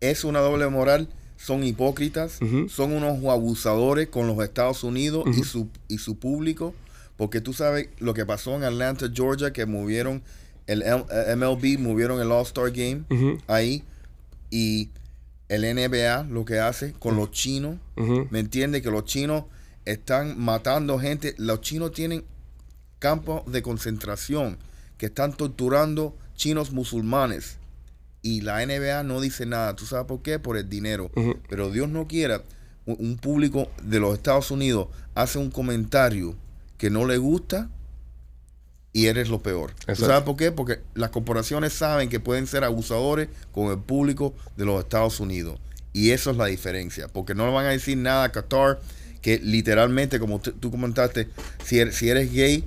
Speaker 4: Es una doble moral. Son hipócritas. Son unos abusadores con los Estados Unidos y, su, y su público. Porque tú sabes lo que pasó en Atlanta, Georgia, que movieron el M- eh, MLB, movieron el All-Star Game ahí. Y el NBA lo que hace con los chinos. ¿Me entiende? Que los chinos están matando gente. Los chinos tienen campos de concentración que están torturando chinos musulmanes. Y la NBA no dice nada. ¿Tú sabes por qué? Por el dinero. Pero Dios no quiera, un, público de los Estados Unidos hace un comentario que no le gusta y eres lo peor. ¿Tú sabes por qué? Porque las corporaciones saben que pueden ser abusadores con el público de los Estados Unidos. Y eso es la diferencia. Porque no le van a decir nada a Qatar que literalmente, como tú comentaste, si eres, si eres gay,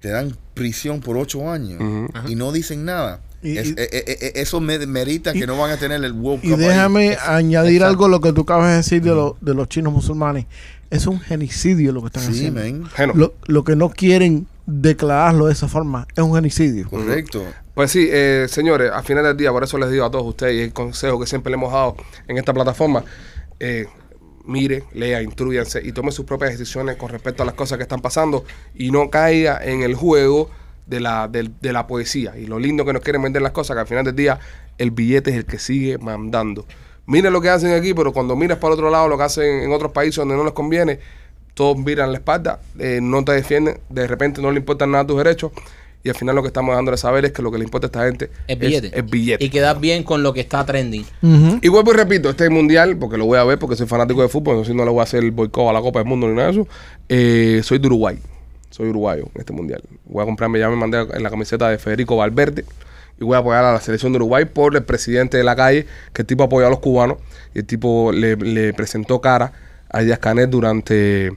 Speaker 4: te dan prisión por ocho años. Y no dicen nada.
Speaker 3: Y-
Speaker 4: Es-
Speaker 3: y-
Speaker 4: eh, eh, eh, eso me merita
Speaker 3: y-
Speaker 4: que no van a tener el World
Speaker 3: Y
Speaker 4: ahí.
Speaker 3: déjame añadir
Speaker 2: Exacto.
Speaker 3: algo a lo que tú acabas de decir de, lo- de los chinos musulmanes. Es un genocidio lo que están
Speaker 4: Sí,
Speaker 3: haciendo.
Speaker 4: man.
Speaker 1: Bueno,
Speaker 3: Lo, lo que no quieren declararlo de esa forma es un genocidio.
Speaker 4: Correcto.
Speaker 1: Pues sí, eh, señores, al final del día, por eso les digo a todos ustedes, y el consejo que siempre le hemos dado en esta plataforma, eh, mire, lea, instruyanse y tome sus propias decisiones con respecto a las cosas que están pasando y no caiga en el juego de la, de, la poesía y lo lindo que nos quieren vender las cosas, que al final del día el billete es el que sigue mandando. Miren lo que hacen aquí, pero cuando miras para otro lado lo que hacen en otros países donde no les conviene, todos miran la espalda, eh, no te defienden, de repente no le importan nada tus derechos y al final lo que estamos dándole a saber es que lo que le importa a esta gente
Speaker 2: Es billete.
Speaker 1: es billete.
Speaker 2: Y quedar bien con lo que está trending.
Speaker 1: Y vuelvo y repito, este mundial, porque lo voy a ver porque soy fanático de fútbol, entonces no le voy a hacer el boicot a la Copa del Mundo ni nada de eso. Eh, soy de Uruguay, soy uruguayo en este mundial. Voy a comprarme, ya me mandé en la camiseta de Federico Valverde y voy a apoyar a la selección de Uruguay por el presidente de la calle, que el tipo apoyó a los cubanos y el tipo le, le presentó cara a Díaz Canet durante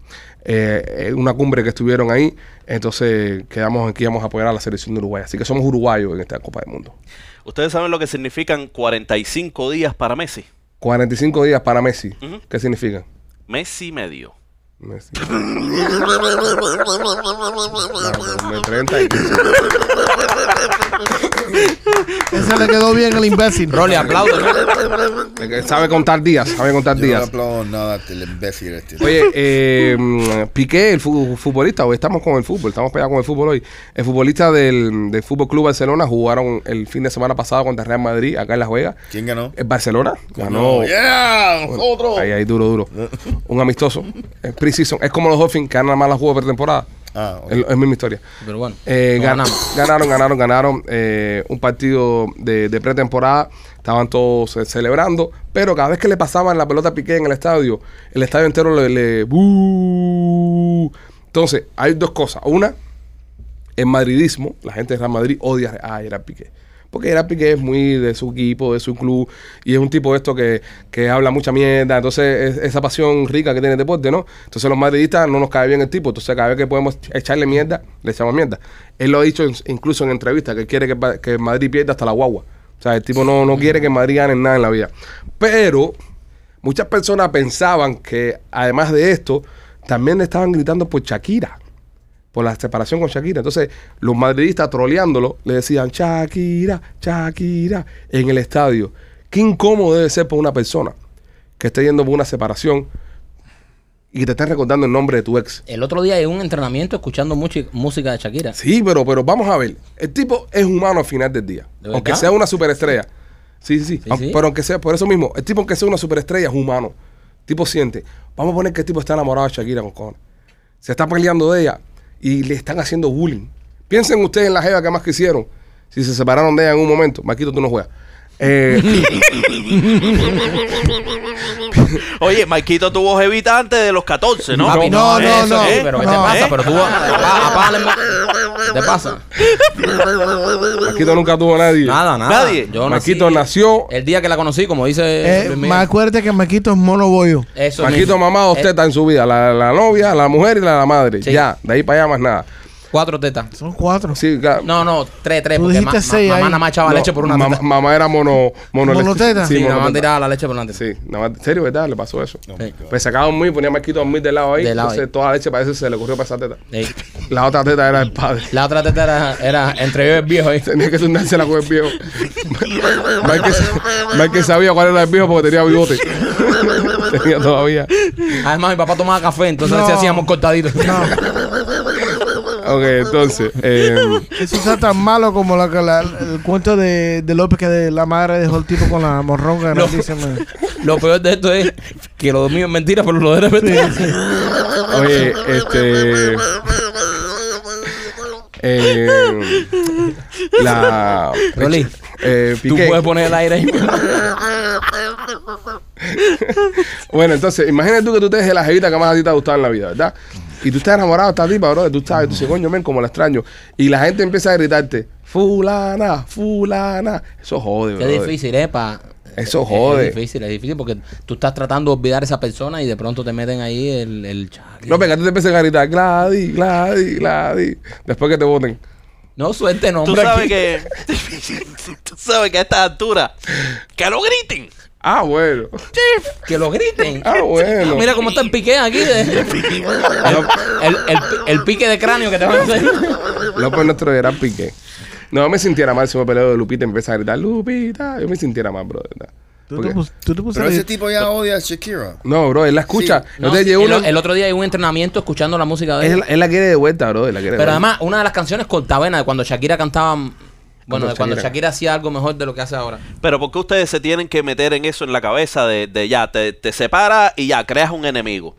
Speaker 1: eh, una cumbre que estuvieron ahí. Entonces quedamos aquí, vamos a apoyar a la selección de Uruguay. Así que somos uruguayos en esta Copa del Mundo.
Speaker 5: ¿Ustedes saben lo que significan 45 días para Messi?
Speaker 1: 45 días para Messi. ¿Qué significa?
Speaker 5: Messi
Speaker 1: No, me 30 y 15.
Speaker 3: Ese le quedó bien al imbécil.
Speaker 2: Rolly, aplaude.
Speaker 1: Es Sabe contar días, sabe contar
Speaker 4: Yo no
Speaker 1: días.
Speaker 4: aplaudo nada al imbécil este.
Speaker 1: Oye, eh, mm, Piqué, el fu- futbolista, hoy estamos con el fútbol, estamos pegados con el fútbol hoy. El futbolista del, del Fútbol Club Barcelona jugaron el fin de semana pasado contra Real Madrid, acá en La Juega.
Speaker 4: ¿Quién ganó?
Speaker 1: El Barcelona ganó.
Speaker 4: ¡Yeah! ¡Otro!
Speaker 1: Ahí, ahí, duro, duro. Un amistoso. Es pre-season. Es como los Dolphins que ganan más los juegos de pretemporada.
Speaker 4: Ah, ok.
Speaker 1: Es, es misma historia.
Speaker 2: Pero bueno,
Speaker 1: Eh,
Speaker 2: no
Speaker 1: gan-
Speaker 2: ganamos.
Speaker 1: ganaron, ganaron, ganaron eh, un partido de, de pretemporada. Estaban todos eh, celebrando, pero cada vez que le pasaban la pelota a Piqué en el estadio, el estadio entero le. le. Entonces, hay dos cosas. Una, el madridismo, la gente de Real Madrid odia a Gerard Piqué. Porque Gerard Piqué es muy de su equipo, de su club, y es un tipo esto que, que habla mucha mierda. Entonces, es- esa pasión rica que tiene el deporte, ¿no? Entonces, los madridistas no nos cae bien el tipo. Entonces, cada vez que podemos echarle mierda, le echamos mierda. Él lo ha dicho incluso en entrevistas, que quiere que, que Madrid pierda hasta la guagua. O sea, el tipo no, no quiere que Madrid gane nada en la vida. Pero, muchas personas pensaban que, además de esto, también le estaban gritando por Shakira la separación con Shakira. Entonces, los madridistas troleándolo le decían Shakira, Shakira en el estadio. Qué incómodo debe ser para una persona que esté yendo por una separación y que te estén recordando el nombre de tu ex.
Speaker 2: El otro día en un entrenamiento escuchando muchi- música de Shakira.
Speaker 1: Sí, pero, pero vamos a ver. El tipo es humano al final del día.
Speaker 2: ¿De
Speaker 1: Aunque sea una superestrella. Sí, sí, sí.
Speaker 2: Sí,
Speaker 1: Aunque-
Speaker 2: sí.
Speaker 1: Pero aunque sea, por eso mismo, el tipo aunque sea una superestrella es humano. El tipo siente. Vamos a poner que el tipo está enamorado de Shakira con cojones. Se está peleando de ella y le están haciendo bullying. Piensen ustedes en la jeva que más quisieron. Si se separaron de ella en un momento. Marquito, tú no juegas. Eh,
Speaker 5: Oye, Maikito tuvo jevita antes de los 14, ¿no?
Speaker 2: Papi,
Speaker 3: no, no,
Speaker 2: eso
Speaker 3: no,
Speaker 2: sí, pero ¿qué te
Speaker 3: no.
Speaker 2: pasa?
Speaker 5: ¿Eh?
Speaker 2: Pero mo- ¿Qué te pasa?
Speaker 1: Marquito nunca tuvo a nadie.
Speaker 2: Nada, nada.
Speaker 5: Nadie.
Speaker 2: Yo nací
Speaker 1: nació.
Speaker 2: el día que la conocí, como dice
Speaker 3: Eh, más acuérdate que Maquito es mono bollo.
Speaker 2: Eso
Speaker 1: Marquito
Speaker 2: mismo.
Speaker 1: mamá dos
Speaker 2: Eh,
Speaker 1: tetas en su vida. La, la novia, la mujer y la, la madre.
Speaker 2: Sí.
Speaker 1: Ya, de ahí para allá más nada.
Speaker 2: Cuatro tetas.
Speaker 3: Son cuatro.
Speaker 1: Sí, ca-
Speaker 2: No, no, tres, tres.
Speaker 3: Tú
Speaker 2: Porque
Speaker 3: dijiste
Speaker 2: ma-
Speaker 3: seis
Speaker 2: ma- mamá
Speaker 3: ahí.
Speaker 2: nada más echaba
Speaker 1: no,
Speaker 2: leche por una
Speaker 1: mamá,
Speaker 2: teta.
Speaker 1: mamá era mono... mono
Speaker 3: ¿Monoteta?
Speaker 2: Sí, nada más
Speaker 1: monoteta.
Speaker 2: tiraba la leche por delante.
Speaker 1: Sí, nada más, en serio, ¿verdad? Le pasó eso.
Speaker 4: No,
Speaker 2: Sí.
Speaker 1: Pues sacaba un y ponía Marquito a dormir de lado ahí.
Speaker 2: De lado
Speaker 1: entonces
Speaker 2: ahí.
Speaker 1: toda la leche parece que se le ocurrió para esa teta.
Speaker 2: Ey.
Speaker 1: La otra teta era el padre.
Speaker 2: La otra teta era, era entre yo y el viejo ahí.
Speaker 1: Tenía que turnársela con el viejo. Michael sabía cuál era el viejo porque tenía bigote. tenía todavía.
Speaker 2: Además, mi papá tomaba café, entonces
Speaker 3: No.
Speaker 2: así hacíamos cortaditos.
Speaker 1: Ok, entonces. eh,
Speaker 3: Eso está tan malo como la, la- el cuento de, de López que de la madre dejó el tipo con la morronga
Speaker 2: No.
Speaker 3: grandísima.
Speaker 2: Lo peor de esto es que lo mío es mentira, pero lo de él es verdad.
Speaker 1: oye, este. Eh, la.
Speaker 2: Rolly,
Speaker 1: eh,
Speaker 2: Tú puedes poner el aire ahí.
Speaker 1: Bueno, entonces, imagínate tú que tú te dejes la jevita que más a ti te ha gustado en la vida, ¿verdad? Y tú estás enamorado de esta tipa, bro, tú estás, tú dices, coño, men, como la extraño. Y la gente empieza a gritarte, fulana, fulana. Eso jode,
Speaker 2: Qué
Speaker 1: bro.
Speaker 2: difícil, ¿eh? Pa,
Speaker 1: Eso
Speaker 2: es-
Speaker 1: jode.
Speaker 2: Es difícil, es difícil porque tú estás tratando de olvidar a esa persona y de pronto te meten ahí el, el.
Speaker 1: No, venga, tú te empiezas a gritar, Gladys, Gladys, Gladys. Después que te voten.
Speaker 2: No suelte
Speaker 5: Tú
Speaker 2: nombre
Speaker 5: sabes
Speaker 2: aquí.
Speaker 5: que. tú sabes que a esta altura. ¡Que lo griten!
Speaker 1: Ah, bueno.
Speaker 2: Que lo griten.
Speaker 1: Ah, bueno.
Speaker 2: Mira cómo está el pique aquí. de- el, el- el- el pique de cráneo que te van a hacer.
Speaker 1: López nuestro era Piqué. No, me sintiera mal si me peleo de Lupita y empieza a gritar, Lupita. Yo me sintiera mal, bro. de verdad.
Speaker 3: Tú
Speaker 1: Porque-
Speaker 3: te, pus- tú te pusiste
Speaker 4: Pero ese tipo ya odia a Shakira.
Speaker 1: No, bro, él la escucha.
Speaker 4: Sí.
Speaker 1: No,
Speaker 2: el,
Speaker 1: uno-
Speaker 2: el otro día hay un entrenamiento escuchando la música de él.
Speaker 1: él, él la quiere de vuelta, bro. él la quiere de
Speaker 2: Pero
Speaker 1: vuelta.
Speaker 2: además, una de las canciones cortavena de cuando Shakira cantaba. Bueno,
Speaker 1: Cuando
Speaker 2: de cuando
Speaker 1: Shakira.
Speaker 2: Shakira hacía algo mejor de lo que hace ahora.
Speaker 5: Pero ¿por qué ustedes se tienen que meter en eso en la cabeza de, de ya, te, te separa y ya, creas un enemigo?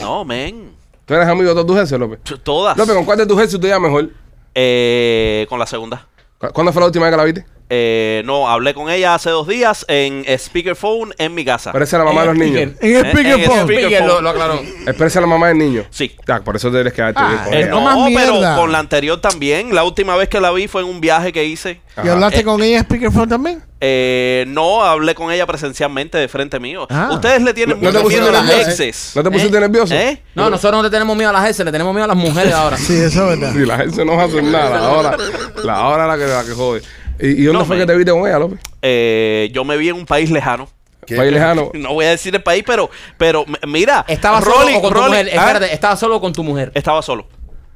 Speaker 5: No, men.
Speaker 1: ¿Tú eres amigo de todos tus jefes, López?
Speaker 5: Todas.
Speaker 1: López, ¿con cuál de tus jefes tú te llevas mejor?
Speaker 5: Eh, con la segunda.
Speaker 1: ¿Cu- ¿Cuándo fue la última vez que la viste?
Speaker 5: Eh, no, hablé con ella hace dos días en speakerphone en mi casa.
Speaker 1: Parece la mamá de los niños.
Speaker 3: En
Speaker 5: Eh,
Speaker 3: speakerphone.
Speaker 2: lo, lo aclaró.
Speaker 1: Parece la mamá del niño.
Speaker 5: Sí.
Speaker 1: Ya, por eso tienes que darte bien con
Speaker 5: Eh,
Speaker 1: ella.
Speaker 3: no
Speaker 5: no, pero con la anterior también. La última vez que la vi fue en un viaje que hice.
Speaker 3: ¿Y hablaste
Speaker 5: Eh,
Speaker 3: con ella en speakerphone también?
Speaker 5: Eh, no, hablé con ella presencialmente de frente mío.
Speaker 3: Ah.
Speaker 5: Ustedes le tienen
Speaker 1: ¿No te
Speaker 5: mucho miedo a las
Speaker 1: nervioso?
Speaker 5: exes.
Speaker 1: ¿No te pusiste
Speaker 2: ¿Eh?
Speaker 1: nervioso?
Speaker 5: ¿Eh?
Speaker 2: No, nosotros no le tenemos miedo a las S, le tenemos miedo a las mujeres ahora.
Speaker 3: Sí, eso es verdad.
Speaker 1: Sí, la gente no hace nada. La hora, la hora es la que, la que jode. ¿Y, y dónde
Speaker 5: No,
Speaker 1: fue
Speaker 5: man.
Speaker 1: que te viste con ella, López?
Speaker 5: Eh, yo me vi en un país lejano.
Speaker 4: ¿Qué?
Speaker 1: País lejano.
Speaker 5: No voy a decir el país, pero, pero mira.
Speaker 2: Estaba
Speaker 5: Rolly,
Speaker 2: solo con tu
Speaker 5: Rolly,
Speaker 2: mujer.
Speaker 5: ¿ah?
Speaker 2: Espérate, estaba solo con tu mujer.
Speaker 5: Estaba solo.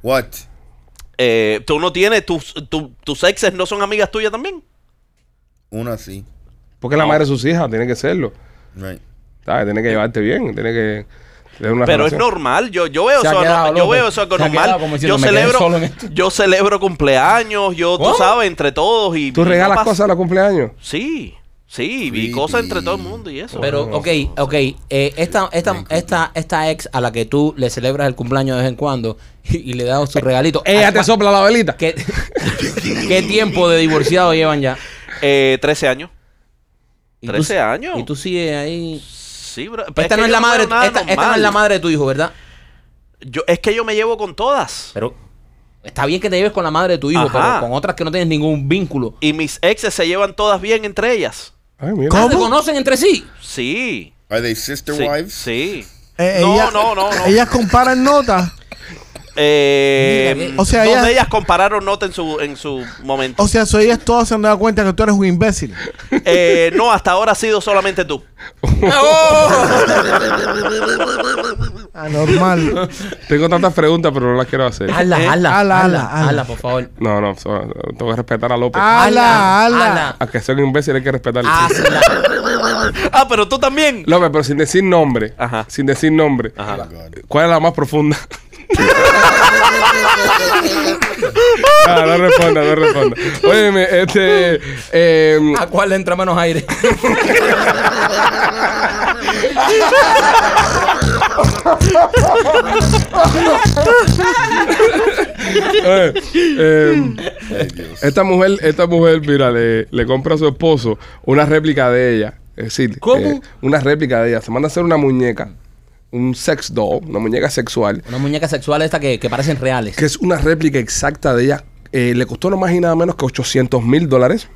Speaker 4: What?
Speaker 5: Eh, tú no tienes, tus, tu- tus exes no son amigas tuyas también.
Speaker 4: Una sí.
Speaker 1: Porque es la madre de sus hijas, tiene que serlo.
Speaker 4: Right.
Speaker 1: ¿Sabes? Tiene que llevarte bien, tiene que
Speaker 5: Pero es normal, yo, yo veo
Speaker 2: Se
Speaker 5: eso, no- yo veo eso algo normal.
Speaker 2: como diciendo,
Speaker 5: Yo
Speaker 2: "Me quedé
Speaker 5: celebro,
Speaker 2: solo en esto".
Speaker 5: yo celebro cumpleaños, yo, tú
Speaker 2: ¿Cómo?
Speaker 5: sabes, entre todos y
Speaker 1: ¿Tú regalas
Speaker 5: pasa-
Speaker 1: cosas a los cumpleaños?
Speaker 5: Sí, sí, y
Speaker 4: Creepy.
Speaker 5: cosas entre todo el mundo y eso.
Speaker 2: Pero, ok, ok. eh, esta, esta, esta, esta ex a la que tú le celebras el cumpleaños de vez en cuando y, y le das su regalito.
Speaker 1: Ella te
Speaker 2: ¿a-
Speaker 1: sopla la velita.
Speaker 2: ¿Qué, ¿Qué tiempo de divorciado llevan ya?
Speaker 5: Eh, 13 años.
Speaker 2: Y tú-
Speaker 5: 13 años.
Speaker 2: Y tú sigues ahí.
Speaker 5: Sí, bro. Pero
Speaker 2: Esta
Speaker 5: que
Speaker 2: no es la madre, esta, esta no es la madre de tu hijo, ¿verdad?
Speaker 5: Yo, es que yo me llevo con todas.
Speaker 2: Pero está bien que te lleves con la madre de tu hijo,
Speaker 5: Ajá.
Speaker 2: pero con otras que no tienes ningún vínculo.
Speaker 5: Y mis exes se llevan todas bien entre ellas.
Speaker 1: Ay, mira.
Speaker 3: ¿Cómo?
Speaker 2: ¿Se conocen entre sí?
Speaker 5: Sí.
Speaker 4: Are they sister
Speaker 5: Sí.
Speaker 4: wives?
Speaker 5: sí.
Speaker 3: Eh,
Speaker 5: No, no, no, no.
Speaker 3: Ellas comparan notas.
Speaker 5: Eh,
Speaker 3: o sea,
Speaker 5: dos
Speaker 3: ellas-
Speaker 5: de ellas compararon nota en su, en su momento.
Speaker 3: O sea, so ellas todas se han dado cuenta que tú eres un imbécil.
Speaker 5: Eh, no, hasta ahora ha sido solamente tú.
Speaker 3: Anormal.
Speaker 1: Tengo tantas preguntas, pero no las quiero hacer.
Speaker 2: Hazla,
Speaker 5: Eh,
Speaker 2: hazla,
Speaker 3: ala,
Speaker 2: hazla,
Speaker 3: ala.
Speaker 2: hazla, por favor.
Speaker 1: No, no, so- tengo que respetar a López.
Speaker 3: Ala, ala.
Speaker 2: hazla.
Speaker 1: A que sea un imbécil hay que respetarlo.
Speaker 2: Hazla.
Speaker 5: Ah, pero tú también.
Speaker 1: López, pero sin decir nombre.
Speaker 5: Ajá.
Speaker 1: Sin decir nombre.
Speaker 5: Ajá.
Speaker 1: ¿Cuál es la más profunda? Ah, no responda, no responda. Óyeme, este. eh,
Speaker 2: ¿A cuál le entra menos aire?
Speaker 1: Eh, eh,
Speaker 4: Dios.
Speaker 1: esta mujer, esta mujer, mira, le, le compra a su esposo una réplica de ella. Es decir,
Speaker 2: ¿Cómo?
Speaker 1: eh, una réplica de ella. Se manda a hacer una muñeca, un sex doll, una muñeca sexual,
Speaker 2: Una muñeca sexual esta que, que parecen reales.
Speaker 1: que es una réplica exacta de ella. Eh, le costó no más y nada menos que 800 mil dólares.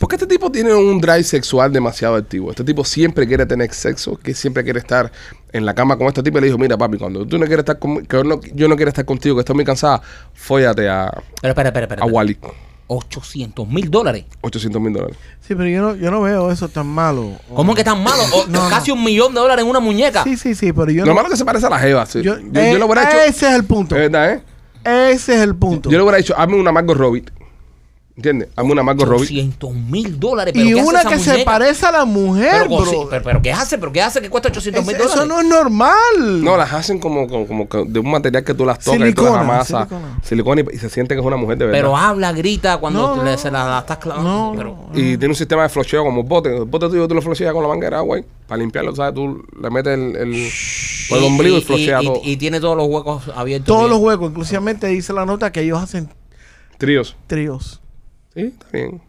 Speaker 1: Porque este tipo tiene un drive sexual demasiado activo. Este tipo siempre quiere tener sexo, que siempre quiere estar en la cama con este tipo. Y le dijo, mira papi, cuando tú no quieres estar con, que yo no, yo no quiero estar contigo, que estoy muy cansada, fóllate a,
Speaker 2: Pero espera, espera, espera.
Speaker 1: a Wally.
Speaker 2: 800 mil dólares.
Speaker 1: 800 mil dólares.
Speaker 3: Sí, pero yo no, yo no veo eso tan malo.
Speaker 2: ¿Cómo que tan malo? O-
Speaker 3: No,
Speaker 2: casi un millón de dólares en una muñeca.
Speaker 3: Sí, sí, sí, pero yo
Speaker 1: Lo
Speaker 3: no.
Speaker 1: malo es que se parece a la Jeva. sí. Yo,
Speaker 3: Yo,
Speaker 1: yo,
Speaker 3: eh,
Speaker 1: lo hubiera hecho.
Speaker 3: Ese es el punto.
Speaker 1: Es verdad, ¿eh?
Speaker 3: Ese es el punto.
Speaker 1: Yo le hubiera dicho, hazme una Margot Robbie. ¿Entiendes? Hazme una Margot Robbie.
Speaker 2: 800 mil dólares. ¿pero
Speaker 3: y
Speaker 2: qué hace
Speaker 3: una
Speaker 2: esa
Speaker 3: que se parece a la mujer,
Speaker 2: Pero,
Speaker 3: bro.
Speaker 2: sí, pero, pero ¿qué hace? ¿Pero qué hace que cuesta 800 mil
Speaker 3: Es-
Speaker 2: dólares?
Speaker 3: eso no es normal.
Speaker 1: No, las hacen como, como, como que de un material que tú las tocas y tú
Speaker 3: Silicona,
Speaker 1: las amasas.
Speaker 3: silicona.
Speaker 1: Silicona y, y se siente que es una mujer de verdad.
Speaker 2: Pero habla, grita cuando
Speaker 3: No,
Speaker 2: le-
Speaker 3: no.
Speaker 2: se la, la estás clavando.
Speaker 3: No,
Speaker 2: pero,
Speaker 3: no.
Speaker 1: Y tiene un sistema de flocheo como el bote. El bote tuyo tú lo flocheas con la manguera, güey. Para limpiarlo, ¿sabes? Tú le metes el, el, por el ombligo y, flochea
Speaker 2: y,
Speaker 1: todo.
Speaker 2: y tiene todos los huecos abiertos.
Speaker 3: Todos
Speaker 2: bien.
Speaker 3: los huecos, inclusivamente dice la nota que ellos hacen
Speaker 1: Tríos.
Speaker 3: tríos.
Speaker 1: Sí, está bien.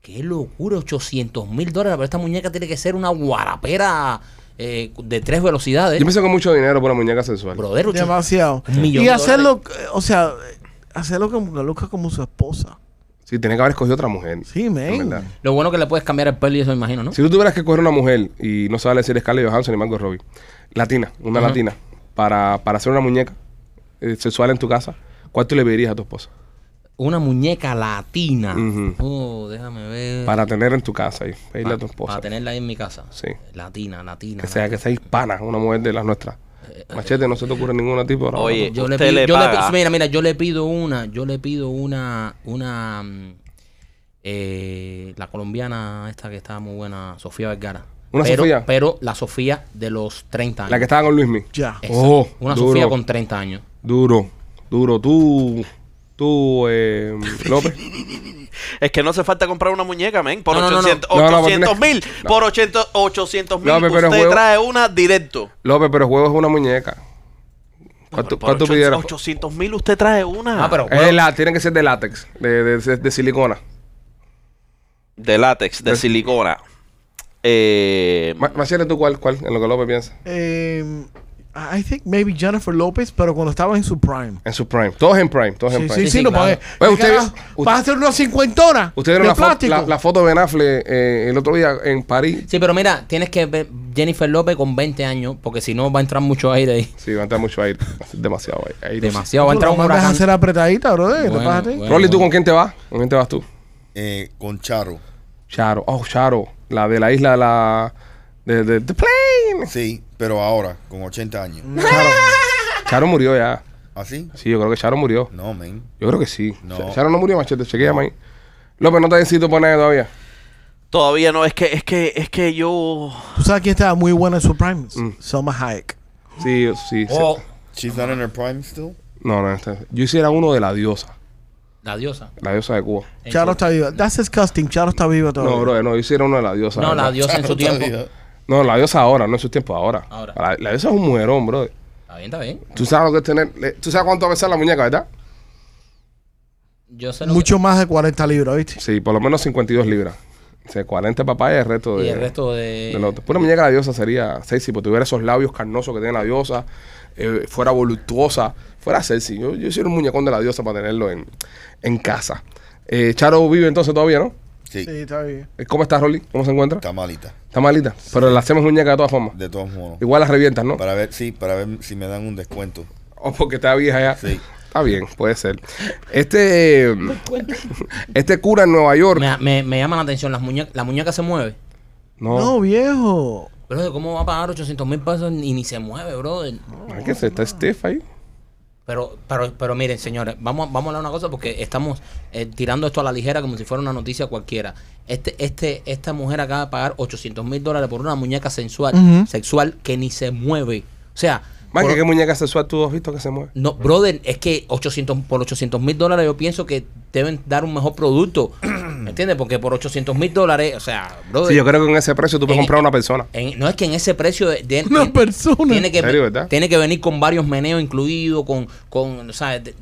Speaker 2: Qué locura, 800 mil dólares. Pero esta muñeca tiene que ser una guarapera eh, de tres velocidades.
Speaker 1: Yo pienso que mucho dinero por una muñeca sensual.
Speaker 2: Brother, ocho-
Speaker 3: Demasiado.
Speaker 2: Un millón
Speaker 3: Y
Speaker 2: de
Speaker 3: hacerlo, eh, o sea, eh, hacerlo como que luzca como su esposa.
Speaker 1: Sí, tiene que haber escogido otra mujer.
Speaker 3: Sí,
Speaker 1: en
Speaker 3: man.
Speaker 1: verdad.
Speaker 2: Lo bueno que le puedes cambiar el pelo y eso me imagino, ¿no?
Speaker 1: Si tú tuvieras que coger una mujer y no se vale decir Scarlett Johansson ni Margot Robbie, latina, una latina, para, para hacer una muñeca eh, sexual en tu casa, ¿cuál tú le pedirías a tu esposa?
Speaker 2: Una muñeca latina. Oh, déjame ver.
Speaker 1: Para tener en tu casa y pedirle
Speaker 2: Pa-
Speaker 1: a tu esposa.
Speaker 2: Para tenerla ahí en mi casa.
Speaker 1: Sí.
Speaker 2: Latina, latina.
Speaker 1: Que sea, que sea hispana, una mujer de las nuestras. Machete, no se te ocurre ningún tipo ahora.
Speaker 5: Oye,
Speaker 2: Yo le pido,
Speaker 5: le
Speaker 2: yo le
Speaker 5: paga.
Speaker 2: pido- mira, mira, yo le pido una, yo le pido una, una, mm, eh, la colombiana esta que está muy buena, Sofía Vergara.
Speaker 1: ¿Una
Speaker 2: pero,
Speaker 1: Sofía?
Speaker 2: Pero la Sofía de los 30 años.
Speaker 1: La que estaba con Luismi.
Speaker 3: Ya.
Speaker 2: Esa.
Speaker 1: Oh,
Speaker 2: una
Speaker 1: duro.
Speaker 2: Sofía con 30 años.
Speaker 1: Duro, duro. Tú, tú, eh, López.
Speaker 5: Es que no hace falta comprar una muñeca, men. Por
Speaker 2: No, no, no, no.
Speaker 5: 800
Speaker 1: No, no,
Speaker 5: 800
Speaker 1: pero
Speaker 5: mil.
Speaker 1: no.
Speaker 5: Por 800 800 mil. Usted
Speaker 1: juego-
Speaker 5: trae una directo.
Speaker 1: López, pero el juego es una muñeca. ¿Cuánto,
Speaker 5: Por
Speaker 1: cuánto
Speaker 5: 800
Speaker 1: pidieras?
Speaker 5: 800 mil usted trae una.
Speaker 2: Ah, pero
Speaker 1: Es de la, tiene que ser de látex, de, de, de- de silicona.
Speaker 5: De látex, de
Speaker 1: De-
Speaker 5: silicona. Eh,
Speaker 1: Ma- Machete, ¿tú cuál, cuál? En lo que López piensa.
Speaker 3: Eh, I think maybe Jennifer Lopez, pero cuando estaba en su prime.
Speaker 1: En su prime. Todos en prime, todos en
Speaker 3: Sí,
Speaker 1: prime.
Speaker 3: sí,
Speaker 2: Sí,
Speaker 3: sí,
Speaker 2: sí,
Speaker 3: no
Speaker 2: claro.
Speaker 1: usted- usted-
Speaker 3: Vas a hacer una cincuentona.
Speaker 1: Ustedes vieron la, la, la foto de Ben Affleck eh, el otro día en París.
Speaker 2: Sí, pero mira, tienes que ver Jennifer López con 20 años, porque si no va a entrar mucho aire ahí.
Speaker 1: Sí, va a entrar mucho aire. Va a ser demasiado aire.
Speaker 2: Demasiado, va a entrar un
Speaker 3: mandas a
Speaker 2: huracán.
Speaker 3: hacer apretadita, bro. ¿Qué te
Speaker 2: Bueno,
Speaker 3: pasa a
Speaker 2: bueno.
Speaker 1: Rolly, ¿tú con quién te vas? ¿Con quién te vas tú?
Speaker 4: Eh, con Charo.
Speaker 1: Charo. Oh, Charo. La de la isla de la... De, de, The Plane.
Speaker 4: Sí, pero ahora, con 80 años.
Speaker 1: Charo. Charo murió ya.
Speaker 4: ¿Así?
Speaker 1: Sí, yo creo que Charo murió.
Speaker 4: No, men.
Speaker 1: Yo creo que sí.
Speaker 4: No.
Speaker 1: Ch- Charo no murió, Machete. Chequeame ahí. López, ¿no te necesito poner todavía?
Speaker 5: todavía no, es que, es que, es que yo.
Speaker 3: ¿Tú sabes quién estaba muy buena en su prime?
Speaker 1: Mm.
Speaker 3: Selma Hayek.
Speaker 1: Sí, sí. sí.
Speaker 2: Oh,
Speaker 4: She's not in her prime still.
Speaker 1: No, no. este- Yo hiciera uno de la diosa.
Speaker 2: la diosa.
Speaker 1: La diosa de Cuba.
Speaker 3: Charo está viva. That's disgusting. Charo está viva todavía.
Speaker 1: No, bro, no. Yo hiciera uno de la diosa.
Speaker 2: No, la diosa en su tiempo.
Speaker 1: No, la diosa ahora, no en su tiempo, ahora.
Speaker 2: Ahora.
Speaker 1: La, la diosa es un mujerón, bro.
Speaker 2: Está bien, está bien.
Speaker 1: Tú sabes lo que es tener. le- Tú sabes cuánto pesa la muñeca, ¿verdad?
Speaker 2: Yo sé lo
Speaker 3: Mucho más de 40 libras, ¿viste?
Speaker 1: Sí, por lo menos 52 libras. O sea, 40 papaya y el resto de.
Speaker 2: Y el resto de...
Speaker 1: otro. Una muñeca de la diosa sería sexy, porque tuviera esos labios carnosos que tiene la diosa, eh, fuera voluptuosa, fuera sexy. Yo, yo soy un muñecón de la diosa para tenerlo en, en casa. Eh, Charo vive entonces todavía, ¿no?
Speaker 4: Sí,
Speaker 3: Sí, está bien.
Speaker 1: Eh, ¿Cómo está Rolly? ¿Cómo se encuentra?
Speaker 4: está malita.
Speaker 1: Está malita, pero le hacemos muñeca de todas formas.
Speaker 4: De todos modos.
Speaker 1: Igual la revientas, ¿no?
Speaker 4: Para ver, sí, para ver si me dan un descuento.
Speaker 1: O porque está vieja ya.
Speaker 4: Sí.
Speaker 1: Está bien, puede ser. Este, este cura en Nueva York.
Speaker 2: Me, me, me llama la atención, las muñe la muñeca se mueve.
Speaker 1: No,
Speaker 3: No, viejo.
Speaker 2: Bro, ¿cómo va a pagar 800 mil pesos y ni se mueve, bro?
Speaker 1: es que se está stiff ahí.
Speaker 2: Pero, pero, pero miren, señores, vamos, vamos a hablar una cosa porque estamos eh, tirando esto a la ligera como si fuera una noticia cualquiera. Este, este, esta mujer acaba de pagar 800 mil dólares por una muñeca sensual, sexual que ni se mueve. O sea,
Speaker 1: Más que qué muñeca sexual tú has visto que se mueve.
Speaker 2: no, brother, es que 800, por 800 mil dólares yo pienso que deben dar un mejor producto. entiendes? Porque por 800 mil dólares, o sea, brother,
Speaker 1: Sí, yo creo que con ese precio tú puedes
Speaker 2: En-
Speaker 1: comprar una persona.
Speaker 2: en- no es que en ese precio de, de-
Speaker 3: Una persona.
Speaker 2: tiene que
Speaker 1: ¿Serio, verdad?
Speaker 2: tiene que venir con varios meneos incluidos, con, con o sea, de-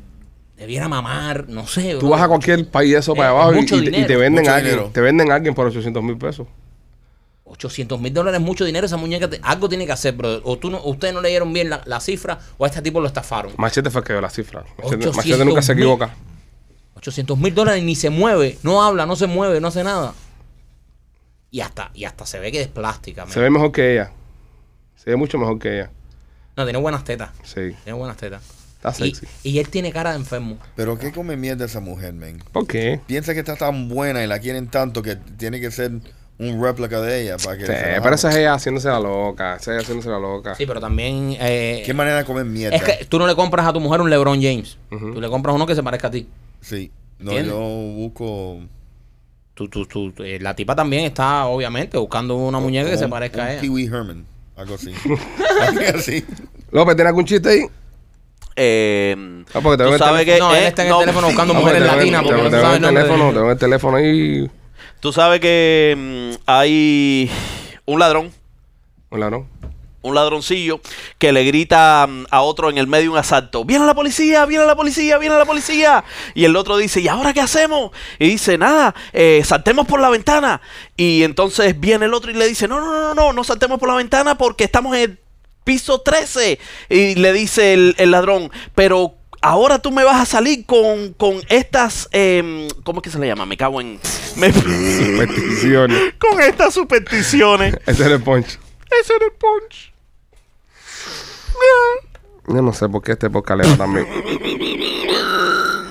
Speaker 2: debiera mamar, no sé.
Speaker 1: Tú
Speaker 2: bro.
Speaker 1: vas a cualquier país de eso para
Speaker 2: Es
Speaker 1: abajo y, te- venden
Speaker 4: Mucho
Speaker 1: a alguien,
Speaker 4: dinero.
Speaker 1: te venden a alguien por 800 mil pesos.
Speaker 2: 800 mil dólares es mucho dinero. Esa muñeca te- algo tiene que hacer, brother. O tú no, ustedes no leyeron bien la, la cifra o a este tipo lo estafaron.
Speaker 1: Machete fue que dio la cifra. Machete,
Speaker 2: 800
Speaker 1: Machete nunca se equivoca.
Speaker 2: 800 mil dólares ni se mueve, no habla, no se mueve, no hace nada. Y hasta, y hasta se ve que es plástica. man.
Speaker 1: Se ve mejor que ella. Se ve mucho mejor que ella.
Speaker 2: No, tiene buenas tetas.
Speaker 1: Sí,
Speaker 2: Tiene buenas tetas.
Speaker 1: está
Speaker 2: Y,
Speaker 1: sexy.
Speaker 2: y él tiene cara de enfermo.
Speaker 4: Pero ¿qué come mierda esa mujer, men?
Speaker 1: ¿Por qué?
Speaker 4: Piensa que está tan buena y la quieren tanto que tiene que ser un réplica de ella para que
Speaker 1: Sí, pero esa es ella haciéndose la loca. Esa es ella haciéndose la loca.
Speaker 2: Sí, pero también. eh,
Speaker 4: ¿Qué manera de comer mierda?
Speaker 2: es que tú no le compras a tu mujer un LeBron James.
Speaker 1: Ujú.
Speaker 2: Tú le compras uno que se parezca a ti.
Speaker 4: Sí. No,
Speaker 2: ¿Entiendes?
Speaker 4: yo busco...
Speaker 2: Tú, tú, tú- eh, la tipa también está, obviamente, buscando una muñeca que
Speaker 4: un-
Speaker 2: se parezca
Speaker 4: un
Speaker 2: a ella.
Speaker 4: Wee Herman. Algo así. Algo así.
Speaker 1: López, ¿tienes algún chiste ahí?
Speaker 5: Eh,
Speaker 1: Ah, porque te
Speaker 5: tú
Speaker 1: el
Speaker 5: sabes que...
Speaker 2: No, él está en el
Speaker 5: no,
Speaker 2: teléfono buscando mujeres
Speaker 1: el-
Speaker 2: latinas
Speaker 1: te veo- el
Speaker 2: el
Speaker 1: el teléfono ahí.
Speaker 5: Tú sabes que mm, hay un ladrón,
Speaker 1: Hola, ¿no?
Speaker 5: un ladroncillo, que le grita mm, a otro en el medio de un asalto, viene la policía, viene la policía, viene la policía. Y el otro dice, ¿y ahora qué hacemos? Y dice, nada, eh, saltemos por la ventana. Y entonces viene el otro y le dice, no, no, no, no, no saltemos por la ventana porque estamos en el piso 13. Y le dice el, el ladrón, pero... Ahora tú me vas a salir con, con estas, em, ¿cómo es que se le llama? Me cago en... me-
Speaker 1: Supersticiones.
Speaker 5: con estas supersticiones.
Speaker 1: Ese es el punch.
Speaker 5: Ese era el punch.
Speaker 1: Yo no sé por qué este podcast le va también.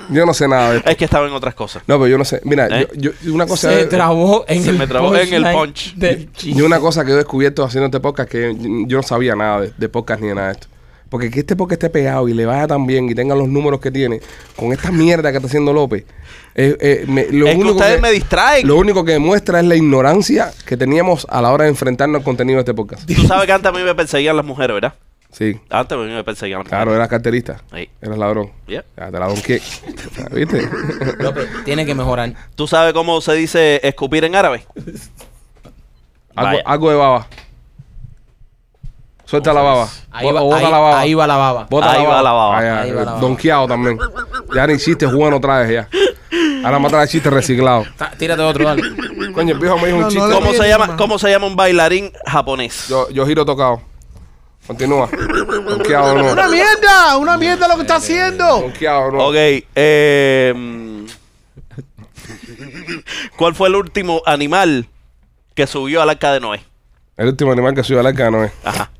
Speaker 1: Yo no sé nada de esto.
Speaker 5: Es que estaba en otras cosas.
Speaker 1: No, pero yo no sé. Mira,
Speaker 5: ¿Eh?
Speaker 1: yo, yo- una cosa
Speaker 2: Se trabó en
Speaker 5: Se
Speaker 2: el
Speaker 5: me trabó en el punch.
Speaker 2: del chiste.
Speaker 1: Y una cosa que yo he descubierto haciendo este podcast que yo no sabía nada de, de podcast ni de nada de esto. Porque que este podcast esté pegado y le vaya tan bien y tenga los números que tiene con esta mierda que está haciendo López. eh, eh, me- lo,
Speaker 5: es que
Speaker 1: único
Speaker 5: ustedes
Speaker 1: que,
Speaker 5: me distraen.
Speaker 1: lo único que demuestra es la ignorancia que teníamos a la hora de enfrentarnos al contenido de este podcast.
Speaker 5: Tú sabes que antes a mí me perseguían las mujeres, ¿verdad?
Speaker 1: Sí,
Speaker 5: Antes a mí me perseguían las
Speaker 1: claro,
Speaker 5: mujeres.
Speaker 1: eras carterista.
Speaker 5: Sí.
Speaker 1: Eras ladrón.
Speaker 5: Yeah.
Speaker 1: Ya, te ladrón qué. ¿Viste?
Speaker 2: López, tiene que mejorar.
Speaker 5: ¿Tú sabes cómo se dice escupir en árabe?
Speaker 1: algo, algo de baba. Suelta la baba.
Speaker 2: Ahí va,
Speaker 1: o bota
Speaker 2: ahí-
Speaker 1: la baba.
Speaker 2: ahí va la baba.
Speaker 1: Bota
Speaker 5: Ahí va la baba.
Speaker 1: Ah, ya,
Speaker 2: Ahí va la baba.
Speaker 1: Donkeado también. Ya ni chistes bueno traes ya. Ahora me trae chistes reciclados.
Speaker 2: Ta- Tírate otro, dale.
Speaker 1: Coño, el viejo me dijo un
Speaker 3: No, no
Speaker 1: chiste.
Speaker 5: ¿Cómo se llama,
Speaker 3: más.
Speaker 5: cómo se llama un bailarín japonés?
Speaker 1: Yo, yo giro tocado. Continúa. Donkeado o
Speaker 3: ¡Una
Speaker 1: no.
Speaker 3: mierda! ¡Una mierda lo que está haciendo!
Speaker 1: Donkeado o no.
Speaker 5: Ok, eh, ¿cuál fue el último animal que subió al arca de Noé?
Speaker 1: El último animal que subió al arca no es.
Speaker 5: Ajá.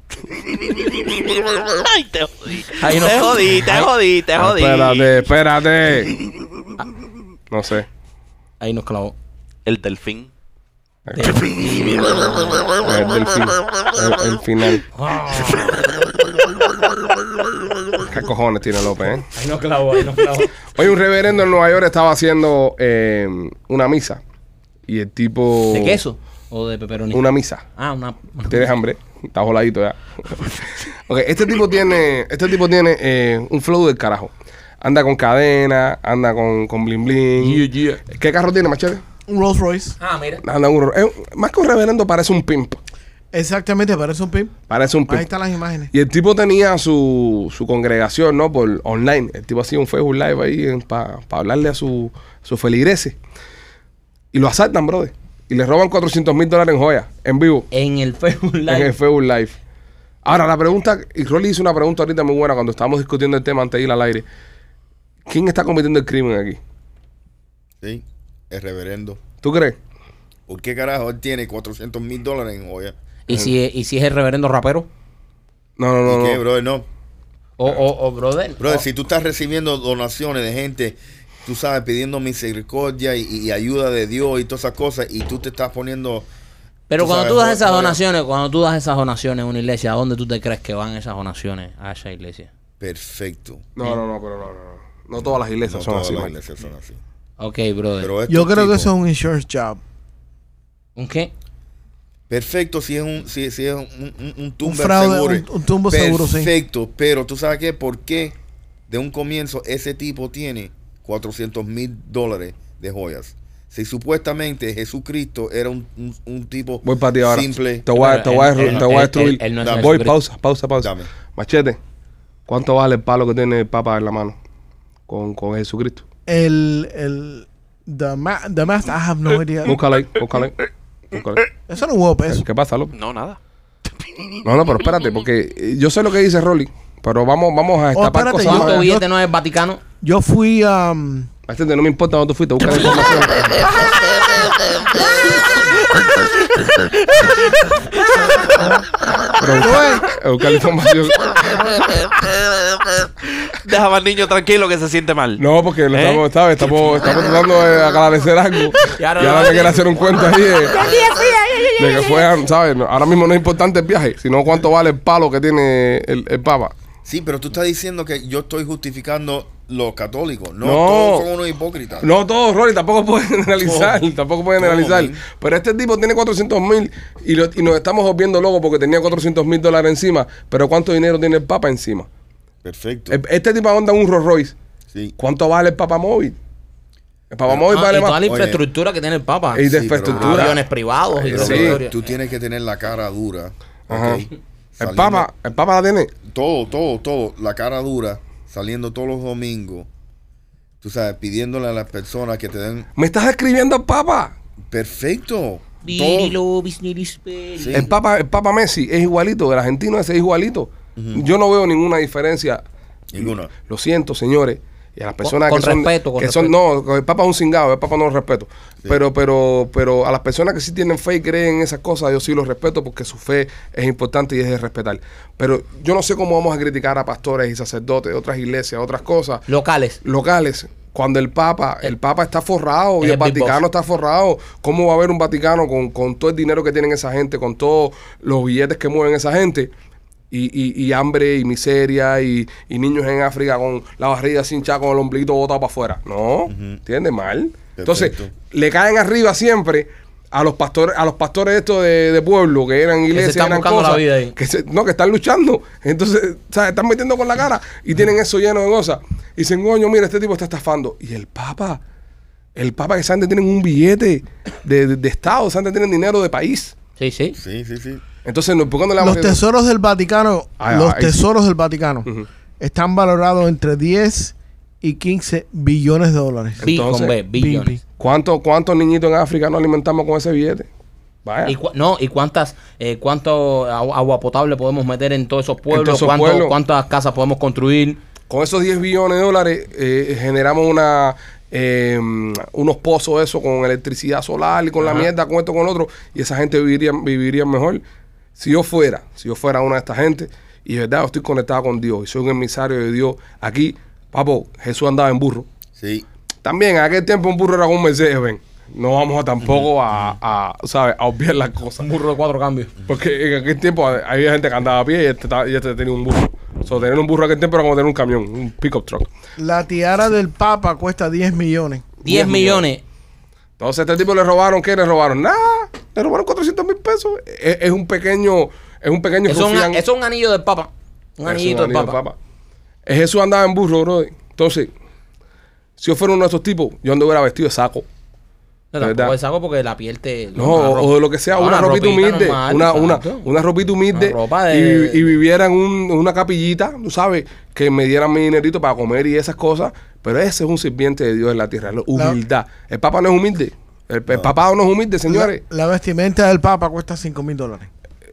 Speaker 5: Ay, te jodí.
Speaker 2: No-
Speaker 5: te jodí, te jodí, te jodí.
Speaker 1: Espérate, espérate. No sé.
Speaker 2: Ahí nos clavó.
Speaker 5: El delfín.
Speaker 1: El delfín. El, el final. ¿Qué cojones tiene López, eh?
Speaker 2: Ahí nos clavó, ahí nos clavó.
Speaker 1: Hoy un reverendo en Nueva York estaba haciendo eh, una misa. Y el tipo.
Speaker 2: ¿De queso? ¿O de pepperoni?
Speaker 1: Una misa.
Speaker 2: Ah, una...
Speaker 1: ¿Tienes hambre? Está voladito ya. ok, este tipo tiene, este tipo tiene eh, un flow del carajo. Anda con cadena, anda con, con bling bling. ¿Qué carro tiene, machete?
Speaker 3: Un Rolls Royce.
Speaker 2: Ah, mira.
Speaker 1: Anda un, eh, más que un reverendo, parece un pimp.
Speaker 3: Exactamente, parece un pimp.
Speaker 1: Parece un
Speaker 3: Ahí
Speaker 1: pimp.
Speaker 3: están las imágenes.
Speaker 1: Y el tipo tenía su, su congregación, ¿no? Por online. El tipo hacía un Facebook Live ahí para hablarle a su, su feligreses. Y lo asaltan, brother. Y le roban 400 mil dólares en joyas, en vivo.
Speaker 2: En el Facebook
Speaker 1: en el
Speaker 2: Live.
Speaker 1: Facebook Live. Ahora, la pregunta, y Rolly hizo una pregunta ahorita muy buena cuando estábamos discutiendo el tema antes de ir al aire. ¿Quién está cometiendo el crimen aquí?
Speaker 4: Sí, el reverendo.
Speaker 1: ¿Tú crees?
Speaker 4: ¿Por qué carajo él tiene 400 mil dólares en joya?
Speaker 2: ¿Y si, ¿Y si es el reverendo rapero?
Speaker 1: No, no, no.
Speaker 4: ¿Y qué,
Speaker 1: no.
Speaker 4: brother? No.
Speaker 2: O, o, o brother.
Speaker 4: Brother, si tú estás recibiendo donaciones de gente, tú sabes, pidiendo misericordia y, y ayuda de Dios y todas esas cosas, y tú te estás poniendo...
Speaker 2: Pero
Speaker 4: tú
Speaker 2: cuando
Speaker 4: sabes,
Speaker 2: tú das esas donaciones, cuando tú das esas donaciones en una iglesia, ¿a dónde tú te crees que van esas donaciones a esa iglesia?
Speaker 4: Perfecto.
Speaker 1: No, no, no, pero no, no. no. Todas las iglesias
Speaker 4: No
Speaker 1: son
Speaker 4: todas
Speaker 1: así,
Speaker 4: las iglesias son así.
Speaker 2: Ok, brother.
Speaker 4: Pero
Speaker 3: Yo creo que eso es un insurance job.
Speaker 2: ¿Un qué?
Speaker 4: Perfecto si es un, si, si es un, un, un
Speaker 3: fraude,
Speaker 4: seguro.
Speaker 3: un- un tumbo seguro, sí.
Speaker 4: Perfecto, pero tú sabes qué, por qué de un comienzo ese tipo tiene 400 mil dólares de joyas. Si supuestamente Jesucristo era un, un- un tipo
Speaker 1: Voy para ti ahora.
Speaker 4: simple.
Speaker 1: Te voy a, te voy a,
Speaker 2: él- él-
Speaker 1: te voy a
Speaker 2: él-
Speaker 1: destruir.
Speaker 2: él- él no es
Speaker 1: Voy,
Speaker 2: Jesucristo.
Speaker 1: pausa, pausa, pausa.
Speaker 4: Dame.
Speaker 1: Machete, ¿cuánto vale el palo que tiene el Papa en la mano con, con Jesucristo?
Speaker 3: El, el, the, ma the math, I have no idea.
Speaker 1: Ahí, ahí. búscala ahí.
Speaker 3: Eso no hubo peso.
Speaker 1: ¿Qué pasa, López?
Speaker 5: No, nada.
Speaker 1: No, no, pero espérate, porque eh, yo sé lo que dice Rolly, pero vamos, vamos a destapar
Speaker 3: espérate,
Speaker 1: cosas.
Speaker 2: ¿Cuánto
Speaker 3: yo-
Speaker 2: billete no es el Vaticano?
Speaker 3: Yo fui a... um,
Speaker 1: Machete, no me importa dónde tú fuiste, busca la información. Pero busca, busca la información.
Speaker 5: Déjame al niño tranquilo que se siente mal.
Speaker 1: No, porque lo
Speaker 5: ¿Eh?
Speaker 1: estamos, ¿sabes? Estamos, estamos tratando de aclarecer algo. Y
Speaker 2: Ya no,
Speaker 1: ahora me quiere hacer un cuento ahí de, de que fueran, ¿sabes? No, Ahora mismo no es importante el viaje, sino cuánto vale el palo que tiene el, el Papa.
Speaker 4: Sí, pero tú estás diciendo que yo estoy justificando los católicos. No,
Speaker 1: No.
Speaker 4: todos son unos hipócritas.
Speaker 1: No todos, Rolly, tampoco pueden generalizar,
Speaker 4: Todo.
Speaker 1: tampoco pueden generalizar. Pero este tipo tiene 400 mil y, lo- y nos estamos volviendo locos porque tenía 400 mil dólares encima. Pero ¿cuánto dinero tiene el Papa encima?
Speaker 4: Perfecto.
Speaker 1: El- Este tipo anda un Rolls Royce.
Speaker 4: Sí.
Speaker 1: ¿Cuánto vale el Papa móvil? El Papa móvil
Speaker 2: Ah,
Speaker 1: vale
Speaker 2: y toda
Speaker 1: más.
Speaker 2: la
Speaker 4: Oye.
Speaker 2: infraestructura que tiene el Papa.
Speaker 1: Y de
Speaker 4: Sí, pero-
Speaker 1: infraestructura.
Speaker 2: Aviones privados y toda
Speaker 1: sí.
Speaker 4: Tú tienes que tener la cara dura.
Speaker 1: Ajá. El Papa, el Papa la tiene.
Speaker 4: Todo, todo, todo. La cara dura. Saliendo todos los domingos. Tú sabes, pidiéndole a las personas que te den.
Speaker 1: ¿Me estás escribiendo al Papa?
Speaker 4: Perfecto. Todo. Sí.
Speaker 1: El Papa, el Papa Messi es igualito, el argentino ese es igualito. Yo no veo ninguna diferencia.
Speaker 4: Ninguna.
Speaker 1: Lo siento, señores. Y a las personas
Speaker 2: con
Speaker 1: que son.
Speaker 2: respeto, con
Speaker 1: que son no, el Papa es un cingado, el Papa no lo respeto. Pero, pero, pero a las personas que sí tienen fe y creen en esas cosas, yo sí los respeto porque su fe es importante y es de respetar. Pero yo no sé cómo vamos a criticar a pastores y sacerdotes de otras iglesias, otras cosas
Speaker 2: Locales.
Speaker 1: locales. Cuando el Papa, el Papa está forrado y el Vaticano está forrado, ¿cómo va a haber un Vaticano con, con todo el dinero que tienen esa gente, con todos los billetes que mueven esa gente? Y, y, y hambre y miseria y, y niños en África con la barriga sin hinchada, con el ombliguito botado para afuera. No, ¿entiendes? Mal. Entonces, le caen arriba siempre a los pastores, a los pastores estos de, de pueblo que eran iglesias,
Speaker 2: están
Speaker 1: eran
Speaker 2: buscando la
Speaker 1: cosas,
Speaker 2: vida ahí.
Speaker 1: que se- no, que están luchando. Entonces, ¿sabes? Están metiendo con la cara y tienen eso lleno de cosas. Y dicen, coño, mira, este tipo está estafando. Y el Papa, el Papa que Sante tienen un billete de, de, de Estado, Sante tienen dinero de país.
Speaker 2: Sí, sí.
Speaker 4: Sí, sí, sí.
Speaker 1: Entonces, no, ¿por qué no le vamos
Speaker 3: Los
Speaker 1: a
Speaker 3: tesoros del Vaticano,
Speaker 1: Ah,
Speaker 3: los
Speaker 1: ahí sí.
Speaker 3: tesoros del Vaticano están valorados entre 10 y 15 billones de dólares.
Speaker 1: Entonces,
Speaker 2: B, billones.
Speaker 1: ¿Cuántos cuántos niñitos en África no alimentamos con ese billete? Vaya.
Speaker 2: ¿Y cu- no, ¿y cuántas, eh, cuánto agua, potable podemos meter en todos esos pueblos?
Speaker 1: esos
Speaker 2: ¿Cuánto-
Speaker 1: pueblos.
Speaker 2: ¿Cuántas casas podemos construir?
Speaker 1: Con esos 10 billones de dólares eh, generamos una eh, unos pozos eso con electricidad solar y con la mierda, con esto, con lo otro, y esa gente viviría, viviría mejor. Si yo fuera, si yo fuera una de estas gente, y de verdad estoy conectado con Dios y soy un emisario de Dios, aquí, papo, Jesús andaba en burro.
Speaker 4: Sí.
Speaker 1: También en aquel tiempo un burro era un Mercedes, ven. No vamos a tampoco a, a, ¿sabes? a obviar las cosas.
Speaker 2: Un burro de cuatro cambios.
Speaker 1: Porque en aquel tiempo había gente que andaba a pie y este, y este tenía un burro. O sea, tener un burro en aquel tiempo era como tener un camión, un pickup truck.
Speaker 3: La tiara del Papa cuesta 10 millones.
Speaker 2: 10 millones.
Speaker 1: Entonces, a este tipo le robaron, ¿qué le robaron? Nada, le robaron 400 mil pesos. Es, es un pequeño, es un pequeño
Speaker 2: Eso es, un, es un anillo del Papa. Un anillito del Papa.
Speaker 1: Es Jesús andaba en burro, bro. Entonces, si yo fuera uno de estos tipos, yo anduviera vestido de saco.
Speaker 2: No, es algo porque la piel te...
Speaker 1: No, o, de lo que sea,
Speaker 2: No,
Speaker 1: una, ropita humilde,
Speaker 2: normal,
Speaker 1: una, una, una ropita humilde
Speaker 2: Una ropa
Speaker 1: y,
Speaker 2: de-
Speaker 1: y viviera en un- una capillita, tú sabes, que me dieran mi dinerito para comer y esas cosas, pero ese es un sirviente de Dios en la tierra, la humildad. El Papa no es humilde, el, el papado no es humilde, señores.
Speaker 3: La, la vestimenta del Papa cuesta 5 mil dólares.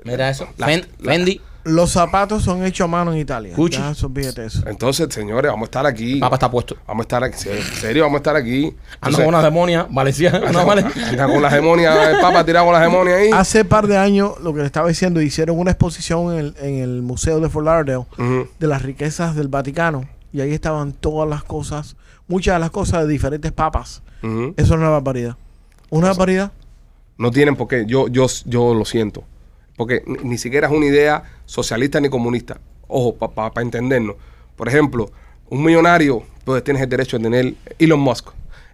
Speaker 2: Mira eso.
Speaker 1: La-
Speaker 2: Fen-
Speaker 1: la-
Speaker 2: Fendi.
Speaker 3: Los zapatos son hechos a mano en Italia. Deja esos billetes.
Speaker 1: Entonces, señores, vamos a estar aquí.
Speaker 2: Papa está puesto.
Speaker 1: Vamos a estar aquí, en serio, vamos a estar aquí.
Speaker 2: Anda con una demonia valenciana.
Speaker 1: anda con-
Speaker 2: vale-
Speaker 1: anda con la hegemonia, el Papa tirado con la hegemonia ahí.
Speaker 3: Hace par de años, lo que le estaba diciendo, hicieron una exposición en el, en el Museo de Fort Lauderdale de las riquezas del Vaticano. Y ahí estaban todas las cosas, muchas de las cosas de diferentes papas.
Speaker 1: Ujú.
Speaker 3: Eso es una barbaridad. Una barbaridad.
Speaker 1: No tienen por qué. Yo, yo, yo lo siento. Porque ni, ni siquiera es una idea socialista ni comunista. Ojo, para entendernos. Por ejemplo, un millonario, pues tienes el derecho de tener Elon Musk,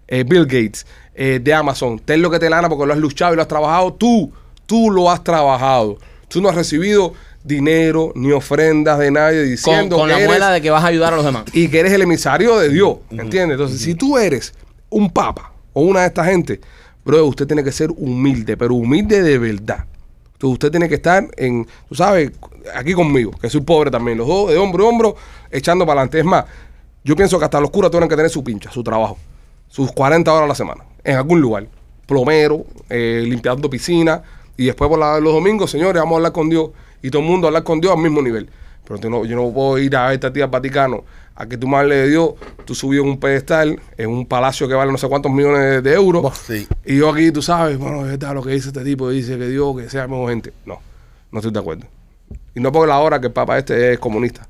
Speaker 1: eh, Bill Gates, eh, de Amazon. Ten lo que te lana porque lo has luchado y lo has trabajado. Tú, tú lo has trabajado. Tú no has recibido dinero ni ofrendas de nadie
Speaker 2: Con,
Speaker 1: diciendo
Speaker 2: con
Speaker 1: que
Speaker 2: la
Speaker 1: eres-
Speaker 2: muela de que vas a ayudar a los demás.
Speaker 1: y que eres el emisario de Dios, ¿entiendes? Entonces, si tú eres un papa, o una de estas gente, bro, usted tiene que ser humilde, pero humilde de verdad. Entonces usted tiene que estar en, tú sabes, aquí conmigo, que soy pobre también, los dos de hombro a hombro, echando para adelante. Es más, yo pienso que hasta los curas tienen que tener su pincha, su trabajo, sus 40 horas a la semana, en algún lugar. Plomero, eh, limpiando piscina, y después por la- los domingos, señores, vamos a hablar con Dios, y todo el mundo a hablar con Dios al mismo nivel. Pero tú no- yo no puedo ir a esta tía Vaticano a que tú me hables de Dios, tú subido en un pedestal, en un palacio que vale no sé cuántos millones de, de euros,
Speaker 4: Sí.
Speaker 1: y yo aquí, tú sabes, bueno, es verdad lo que dice este tipo, dice que Dios, que sea mejor gente. No, no estoy de acuerdo. Y no porque la hora que el papa este es comunista.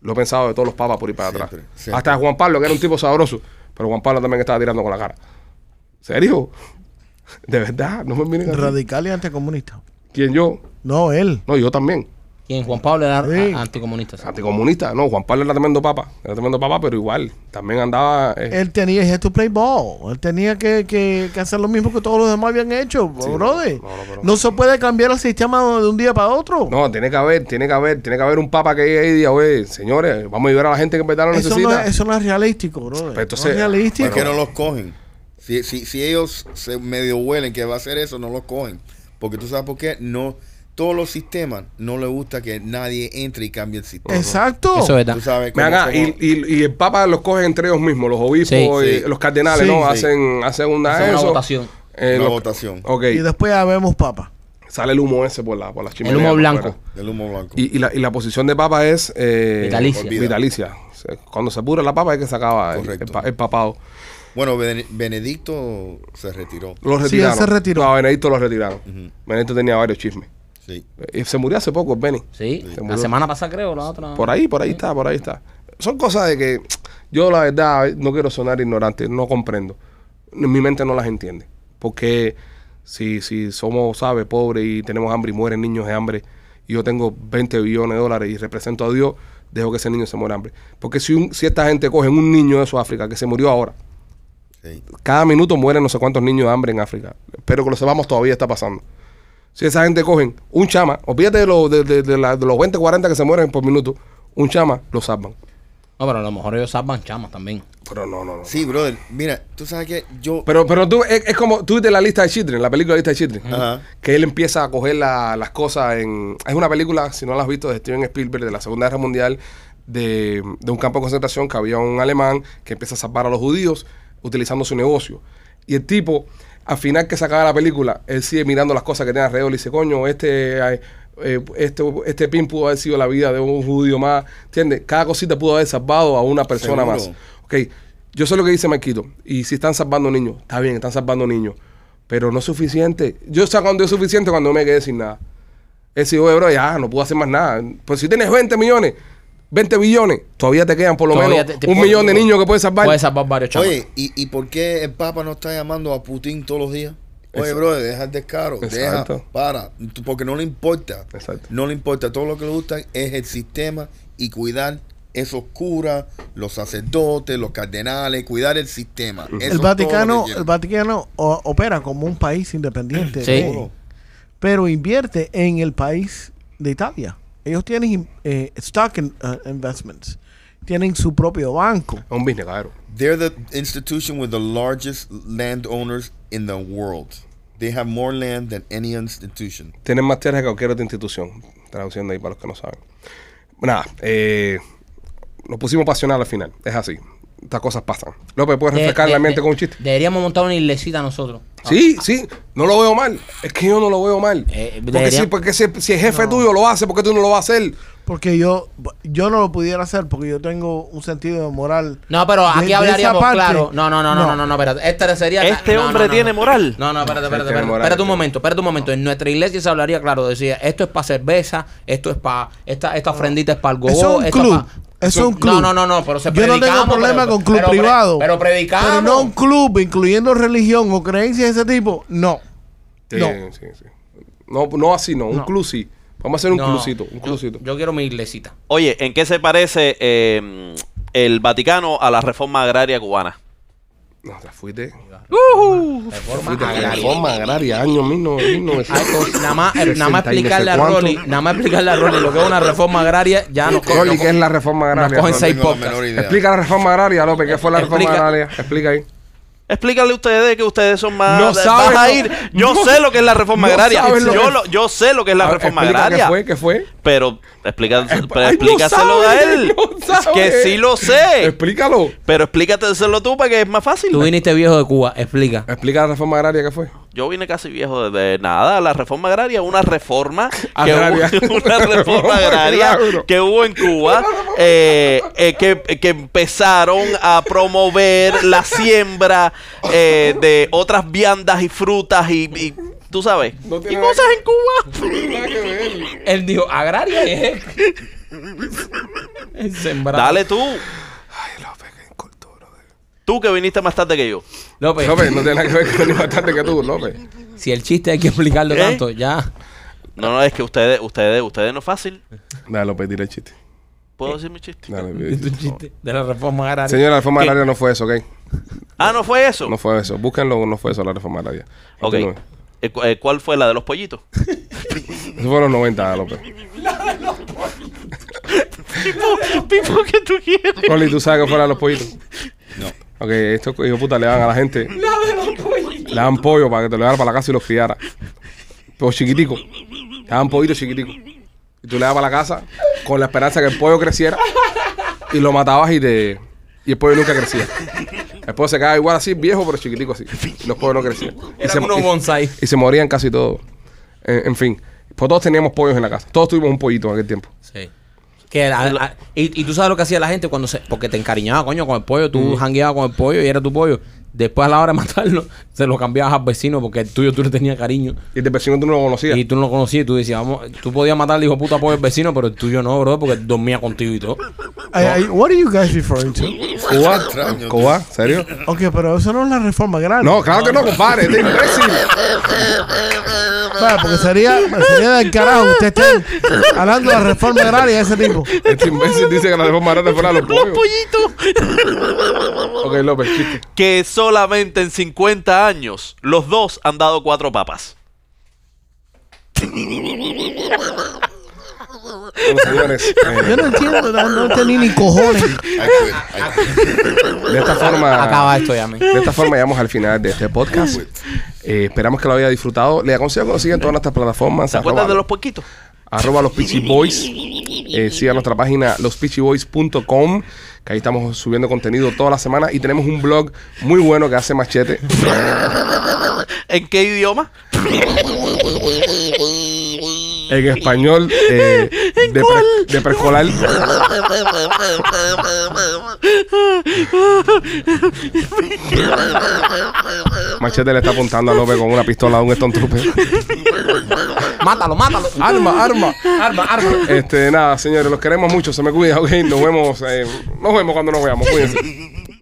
Speaker 1: Lo he pensado de todos los papas por ir para
Speaker 4: Siempre,
Speaker 1: atrás.
Speaker 4: siempre.
Speaker 1: Hasta Juan Pablo, que era un tipo sabroso, pero Juan Pablo también estaba tirando con la cara. ¿Serio? De verdad, no me miren.
Speaker 3: Radical y anticomunista.
Speaker 1: ¿Quién yo?
Speaker 3: No, él.
Speaker 1: No, yo también.
Speaker 2: Quien Juan Pablo era
Speaker 3: Sí.
Speaker 2: anticomunista. sí.
Speaker 1: Anticomunista. No, Juan Pablo era tremendo papa. Era tremendo papa, pero igual. También andaba... eh,
Speaker 3: Él tenía had to play ball. Él tenía que, que- que hacer lo mismo que todos los demás habían hecho, brother.
Speaker 1: no, no, pero-
Speaker 3: no se puede cambiar el sistema de un día para otro.
Speaker 1: no, tiene que haber, tiene que haber, tiene que haber un papa que llegue ahí y diga, oye, señores, vamos a ayudar a la gente que en verdad lo
Speaker 3: eso, no
Speaker 1: necesita.
Speaker 3: es, eso no es realístico, brother.
Speaker 1: Pero entonces-
Speaker 3: no es realístico.
Speaker 4: ¿Por qué no los cogen? Si, si, si ellos se medio huelen que va a hacer eso, no los cogen. Porque tú sabes por qué. No, todos los sistemas no les gusta que nadie entre y cambie el sistema.
Speaker 3: Exacto.
Speaker 2: Eso es verdad.
Speaker 4: Tú sabes cómo-
Speaker 1: y,
Speaker 4: cómo-
Speaker 1: y- y el Papa los coge entre ellos mismos, los obispos
Speaker 2: Sí.
Speaker 1: y
Speaker 4: Sí.
Speaker 1: los cardenales,
Speaker 3: Sí,
Speaker 1: ¿no?
Speaker 4: sí.
Speaker 1: Hacen, hacen una,
Speaker 2: Hacen una
Speaker 1: eso.
Speaker 2: votación.
Speaker 1: Eh,
Speaker 4: Una
Speaker 1: lo-
Speaker 4: votación.
Speaker 1: Ok,
Speaker 3: Y después ya vemos papa.
Speaker 1: sale el humo ese por la, por la chimenea.
Speaker 2: humo
Speaker 1: por
Speaker 2: blanco.
Speaker 4: del humo blanco.
Speaker 1: Y, y la, y la posición de Papa es... eh,
Speaker 2: Vitalicia.
Speaker 4: Olvida.
Speaker 1: Vitalicia. Cuando se apura la Papa es que se acaba el,
Speaker 4: Correcto.
Speaker 1: el el papado.
Speaker 4: Bueno, Ben- Benedicto se retiró.
Speaker 1: Los
Speaker 3: Sí, él
Speaker 1: retiraron.
Speaker 3: se retiró.
Speaker 1: No, Benedicto lo retiraron. Benedicto tenía varios chismes.
Speaker 4: Sí.
Speaker 1: Y se murió hace poco, Benny.
Speaker 2: Sí,
Speaker 1: Se
Speaker 2: la
Speaker 1: murió.
Speaker 2: semana pasada creo, la otra.
Speaker 1: Por ahí, por ahí está, por ahí está. Son cosas de que yo la verdad no quiero sonar ignorante, no comprendo. Mi mente no las entiende. Porque si, si somos, ¿sabes? Pobres y tenemos hambre y mueren niños de hambre y yo tengo 20 billones de dólares y represento a Dios, dejo que ese niño se muera de hambre. Porque si, un- si esta gente coge un niño de Sudáfrica que se murió ahora,
Speaker 4: sí.
Speaker 1: cada minuto mueren no sé cuántos niños de hambre en África. Pero que lo sepamos todavía está pasando. Si esa gente cogen un chama, olvídate de, los de, de- de la- de los 20, 40 que se mueren por minuto, un chama, lo salvan.
Speaker 2: No, pero a lo mejor ellos salvan chamas también.
Speaker 1: Pero no, no, no.
Speaker 4: Sí, brother. Mira, tú sabes que yo.
Speaker 1: Pero, pero tú, es, es como tú de la lista de Children, la película Lista de Children,
Speaker 4: Ajá.
Speaker 1: que él empieza a coger la- las cosas en... Es una película, si no la has visto, de Steven Spielberg de la Segunda Guerra Mundial, de, de un campo de concentración que había un alemán que empieza a salvar a los judíos utilizando su negocio. Y el tipo, al final que se acaba la película, él sigue mirando las cosas que tiene alrededor y dice, coño, este... eh, este, este pin pudo haber sido la vida de un judío más, ¿entiendes? Cada cosita pudo haber salvado a una persona
Speaker 4: Seguro.
Speaker 1: más. Ok, yo sé lo que dice Marquito. Y si están salvando niños, está bien, están salvando niños. Pero no es suficiente. Yo sé cuando es suficiente cuando me quedé sin nada. Es decir, oye, bro, ya no puedo hacer más nada. Pues si tienes 20 millones, 20 billones, todavía te quedan por lo
Speaker 2: Todavía
Speaker 1: menos
Speaker 2: te- te
Speaker 1: un
Speaker 2: puede-
Speaker 1: millón de niños que puedes salvar.
Speaker 2: Puede salvar varios chamas.
Speaker 4: Oye, ¿y, ¿y por qué el Papa no está llamando a Putin todos los días? Oye,
Speaker 1: Exacto.
Speaker 4: bro, deja el descaro,
Speaker 1: Exacto.
Speaker 4: deja, para, porque no le importa.
Speaker 1: Exacto.
Speaker 4: No le importa, todo lo que le gusta es el sistema y cuidar esos curas, los sacerdotes, los cardenales, cuidar el sistema. Eso
Speaker 3: El Vaticano, el Vaticano o- opera como un país independiente,
Speaker 2: Sí.
Speaker 3: pero invierte en el país de Italia. Ellos tienen eh, stock in- uh, investments, tienen su propio banco.
Speaker 1: Es un business, cabrón.
Speaker 4: They're the institution with the largest landowners in the world. They have more land than any institution.
Speaker 1: Tienen más tierras que cualquier otra institución. Traduciendo ahí para los que no saben. Nada, eh, nos pusimos pasional al final. Es así. Estas cosas pasan. López, ¿puedes
Speaker 2: De-
Speaker 1: refrescar
Speaker 2: de-
Speaker 1: la mente
Speaker 2: de-
Speaker 1: con un chiste?
Speaker 2: Deberíamos montar una iglesita nosotros.
Speaker 1: Sí, sí, no lo veo mal. Es que yo no lo veo mal.
Speaker 2: Eh,
Speaker 1: porque si, porque si, si el jefe tuyo lo hace, ¿por qué tú no lo vas a hacer?
Speaker 3: Porque yo, yo no lo pudiera hacer porque yo tengo un sentido de moral.
Speaker 2: No, pero
Speaker 3: de-
Speaker 2: aquí
Speaker 3: de
Speaker 2: hablaríamos
Speaker 3: parte,
Speaker 2: claro. No, no, no, no, no, no, no, espérate. Este sería.
Speaker 5: Este
Speaker 2: no, no,
Speaker 5: hombre
Speaker 2: no,
Speaker 5: tiene
Speaker 2: no.
Speaker 5: moral.
Speaker 2: No, no, espérate, espérate,
Speaker 1: tiene
Speaker 2: espérate.
Speaker 1: moral.
Speaker 2: Espérate un momento, espérate un momento. En nuestra iglesia se hablaría claro. Decía, esto es para cerveza, esto es para. Esta, esta ofrendita es para el gogo.
Speaker 3: Eso es un club. Eso es un club.
Speaker 2: No, no, no, no, pero se
Speaker 3: Yo no tengo problema
Speaker 2: pero-
Speaker 3: con club
Speaker 2: pero
Speaker 3: privado.
Speaker 2: Pero predicamos.
Speaker 3: Pero no un club incluyendo religión o creencias de ese tipo. No.
Speaker 1: Sí,
Speaker 3: No.
Speaker 1: sí, sí. No, no así, no. Un
Speaker 3: No.
Speaker 1: club sí. Vamos a hacer un
Speaker 2: No,
Speaker 1: clubcito. Un
Speaker 2: yo-
Speaker 1: clubcito.
Speaker 2: Yo, quiero mi iglesita.
Speaker 5: Oye, ¿en qué se parece eh, el Vaticano a la reforma agraria cubana?
Speaker 1: No, te fuiste.
Speaker 2: Reforma
Speaker 1: Fuiste
Speaker 2: agraria.
Speaker 1: reforma agraria, año 1900.
Speaker 2: Ay, nada más, eh, nada más
Speaker 1: 60 y no sé
Speaker 2: explicarle a. Rolly, nada más explicarle a Rolly lo que es una reforma agraria, ya nos.
Speaker 1: Rolly, ¿qué es la reforma agraria?
Speaker 2: cogen
Speaker 1: Rolly?
Speaker 2: seis podcasts.
Speaker 1: Explica la reforma agraria, López. ¿Qué fue la reforma agraria? Explica ahí.
Speaker 5: Explícale a ustedes que ustedes son más.
Speaker 1: No
Speaker 5: vas
Speaker 1: sabes
Speaker 5: a
Speaker 1: lo-
Speaker 5: ir. Yo
Speaker 1: no-
Speaker 5: sé lo que es la reforma
Speaker 1: no
Speaker 5: agraria. Yo, lo- yo sé lo que es la
Speaker 1: A
Speaker 5: reforma
Speaker 1: explica
Speaker 5: agraria.
Speaker 1: ¿Qué fue? ¿Qué fue?
Speaker 5: Pero, explica, pero
Speaker 1: Ay, no
Speaker 5: explícaselo a él.
Speaker 1: no sabe.
Speaker 5: que sí lo sé.
Speaker 1: Explícalo.
Speaker 5: Pero explícatelo tú para que es más fácil.
Speaker 2: Tú viniste viejo de Cuba, explica.
Speaker 1: Explica la reforma agraria que fue.
Speaker 5: Yo vine casi viejo de, de nada. La reforma agraria, una reforma que
Speaker 1: Agraria.
Speaker 5: hubo, una reforma agraria que hubo en Cuba eh, eh, que, que empezaron a promover la siembra eh, de otras viandas y frutas y, y, tú sabes
Speaker 1: No
Speaker 5: y
Speaker 1: tiene
Speaker 5: cosas en Cuba.
Speaker 1: Nada que ver.
Speaker 2: Él dijo, agraria es. El sembrado.
Speaker 5: Dale tú,
Speaker 1: Ay, López, qué brother.
Speaker 5: tú que viniste más tarde que yo.
Speaker 2: López,
Speaker 1: López, no tiene nada que ver con ni bastante que tú, López.
Speaker 2: si el chiste hay que explicarlo
Speaker 5: ¿Eh?
Speaker 2: tanto, ya.
Speaker 5: No, no, es que ustedes, ustedes, ustedes no es fácil.
Speaker 1: Dale, López, tira el chiste.
Speaker 5: ¿Puedo decir mi chiste?
Speaker 1: Dale,
Speaker 2: tu chiste de la reforma agraria.
Speaker 1: Señora, la reforma
Speaker 5: ¿Qué?
Speaker 1: agraria no fue eso, ¿ok?
Speaker 5: Ah, ¿no fue eso?
Speaker 1: No fue eso. Búsquenlo, no fue eso la reforma agraria.
Speaker 5: ok.
Speaker 1: Continúe.
Speaker 5: Eh, eh, ¿Cuál fue la de los pollitos?
Speaker 1: Eso fue en los 90, López.
Speaker 5: Pipo, que tú quieres?
Speaker 1: Rolly, ¿tú sabes qué fue la de los pollitos?
Speaker 4: No.
Speaker 1: Ok, estos hijos de puta le dan a la gente. Le dan pollo para que te lo llevara para la casa y los criara. Pero chiquitico. Le dan pollito chiquitico. Y tú le das para la casa con la esperanza que el pollo creciera. Y lo matabas y te. Y el pollo nunca crecía. El pollo se quedaba igual así, viejo, pero chiquitico así. Los pollos no crecían. Y
Speaker 2: Eran
Speaker 1: se,
Speaker 2: unos bonsai.
Speaker 1: y se morían casi todos. En, en fin. Pues todos teníamos pollos en la casa. Todos tuvimos un pollito en aquel tiempo.
Speaker 2: Sí. Que la- y, y tú sabes lo que hacía la gente cuando se. Porque te encariñaba, coño, con el pollo. Tú jangueabas con el pollo y era tu pollo. Después, a la hora de matarlo, se lo cambiabas al vecino porque el tuyo tú le tenías cariño.
Speaker 1: Y el vecino tú no lo conocías.
Speaker 2: Y tú no lo conocías y tú decías, vamos, tú podías matar al hijo puta pollo al vecino, pero el tuyo no, bro, porque dormía contigo y todo.
Speaker 3: Ay, ay, what are you guys referring to?
Speaker 1: Cuba, Cuba, ¿serio?
Speaker 3: Ok, pero eso no es la reforma grande.
Speaker 1: No, claro que no, compadre, este imbécil.
Speaker 3: Vaya, porque sería, sería del carajo que usted esté hablando de la reforma agraria de ese tipo.
Speaker 1: Este imbécil dice que la reforma agraria fuera los
Speaker 5: pollitos.
Speaker 1: Ok, López, chiste.
Speaker 5: que solamente en 50 años los dos han dado cuatro papas.
Speaker 1: Bueno, señores,
Speaker 3: Yo
Speaker 1: eh,
Speaker 3: no entiendo, no, no entendí ni cojones.
Speaker 1: De esta forma,
Speaker 2: Acaba esto ya, men.
Speaker 1: de esta forma llegamos al final de este podcast. Eh, esperamos que lo haya disfrutado. Le aconsejo que nos sigan en todas nuestras plataformas.
Speaker 5: ¿Se acuerdan de los poquitos?
Speaker 1: arroba los Peachy Boys. Eh, sigan nuestra página lospitchyboys.com, que ahí estamos subiendo contenido toda la semana y tenemos un blog muy bueno que hace Machete.
Speaker 5: ¿En qué idioma?
Speaker 1: En español eh, de, pre- de preescolar. Machete le está apuntando a López con una pistola a un Stone Trooper.
Speaker 2: Mátalo, mátalo.
Speaker 1: Arma, arma.
Speaker 2: Arma, arma.
Speaker 1: Este, nada, señores, los queremos mucho. Se me cuida, ok. Nos vemos, eh, nos vemos cuando nos veamos. Cuídense.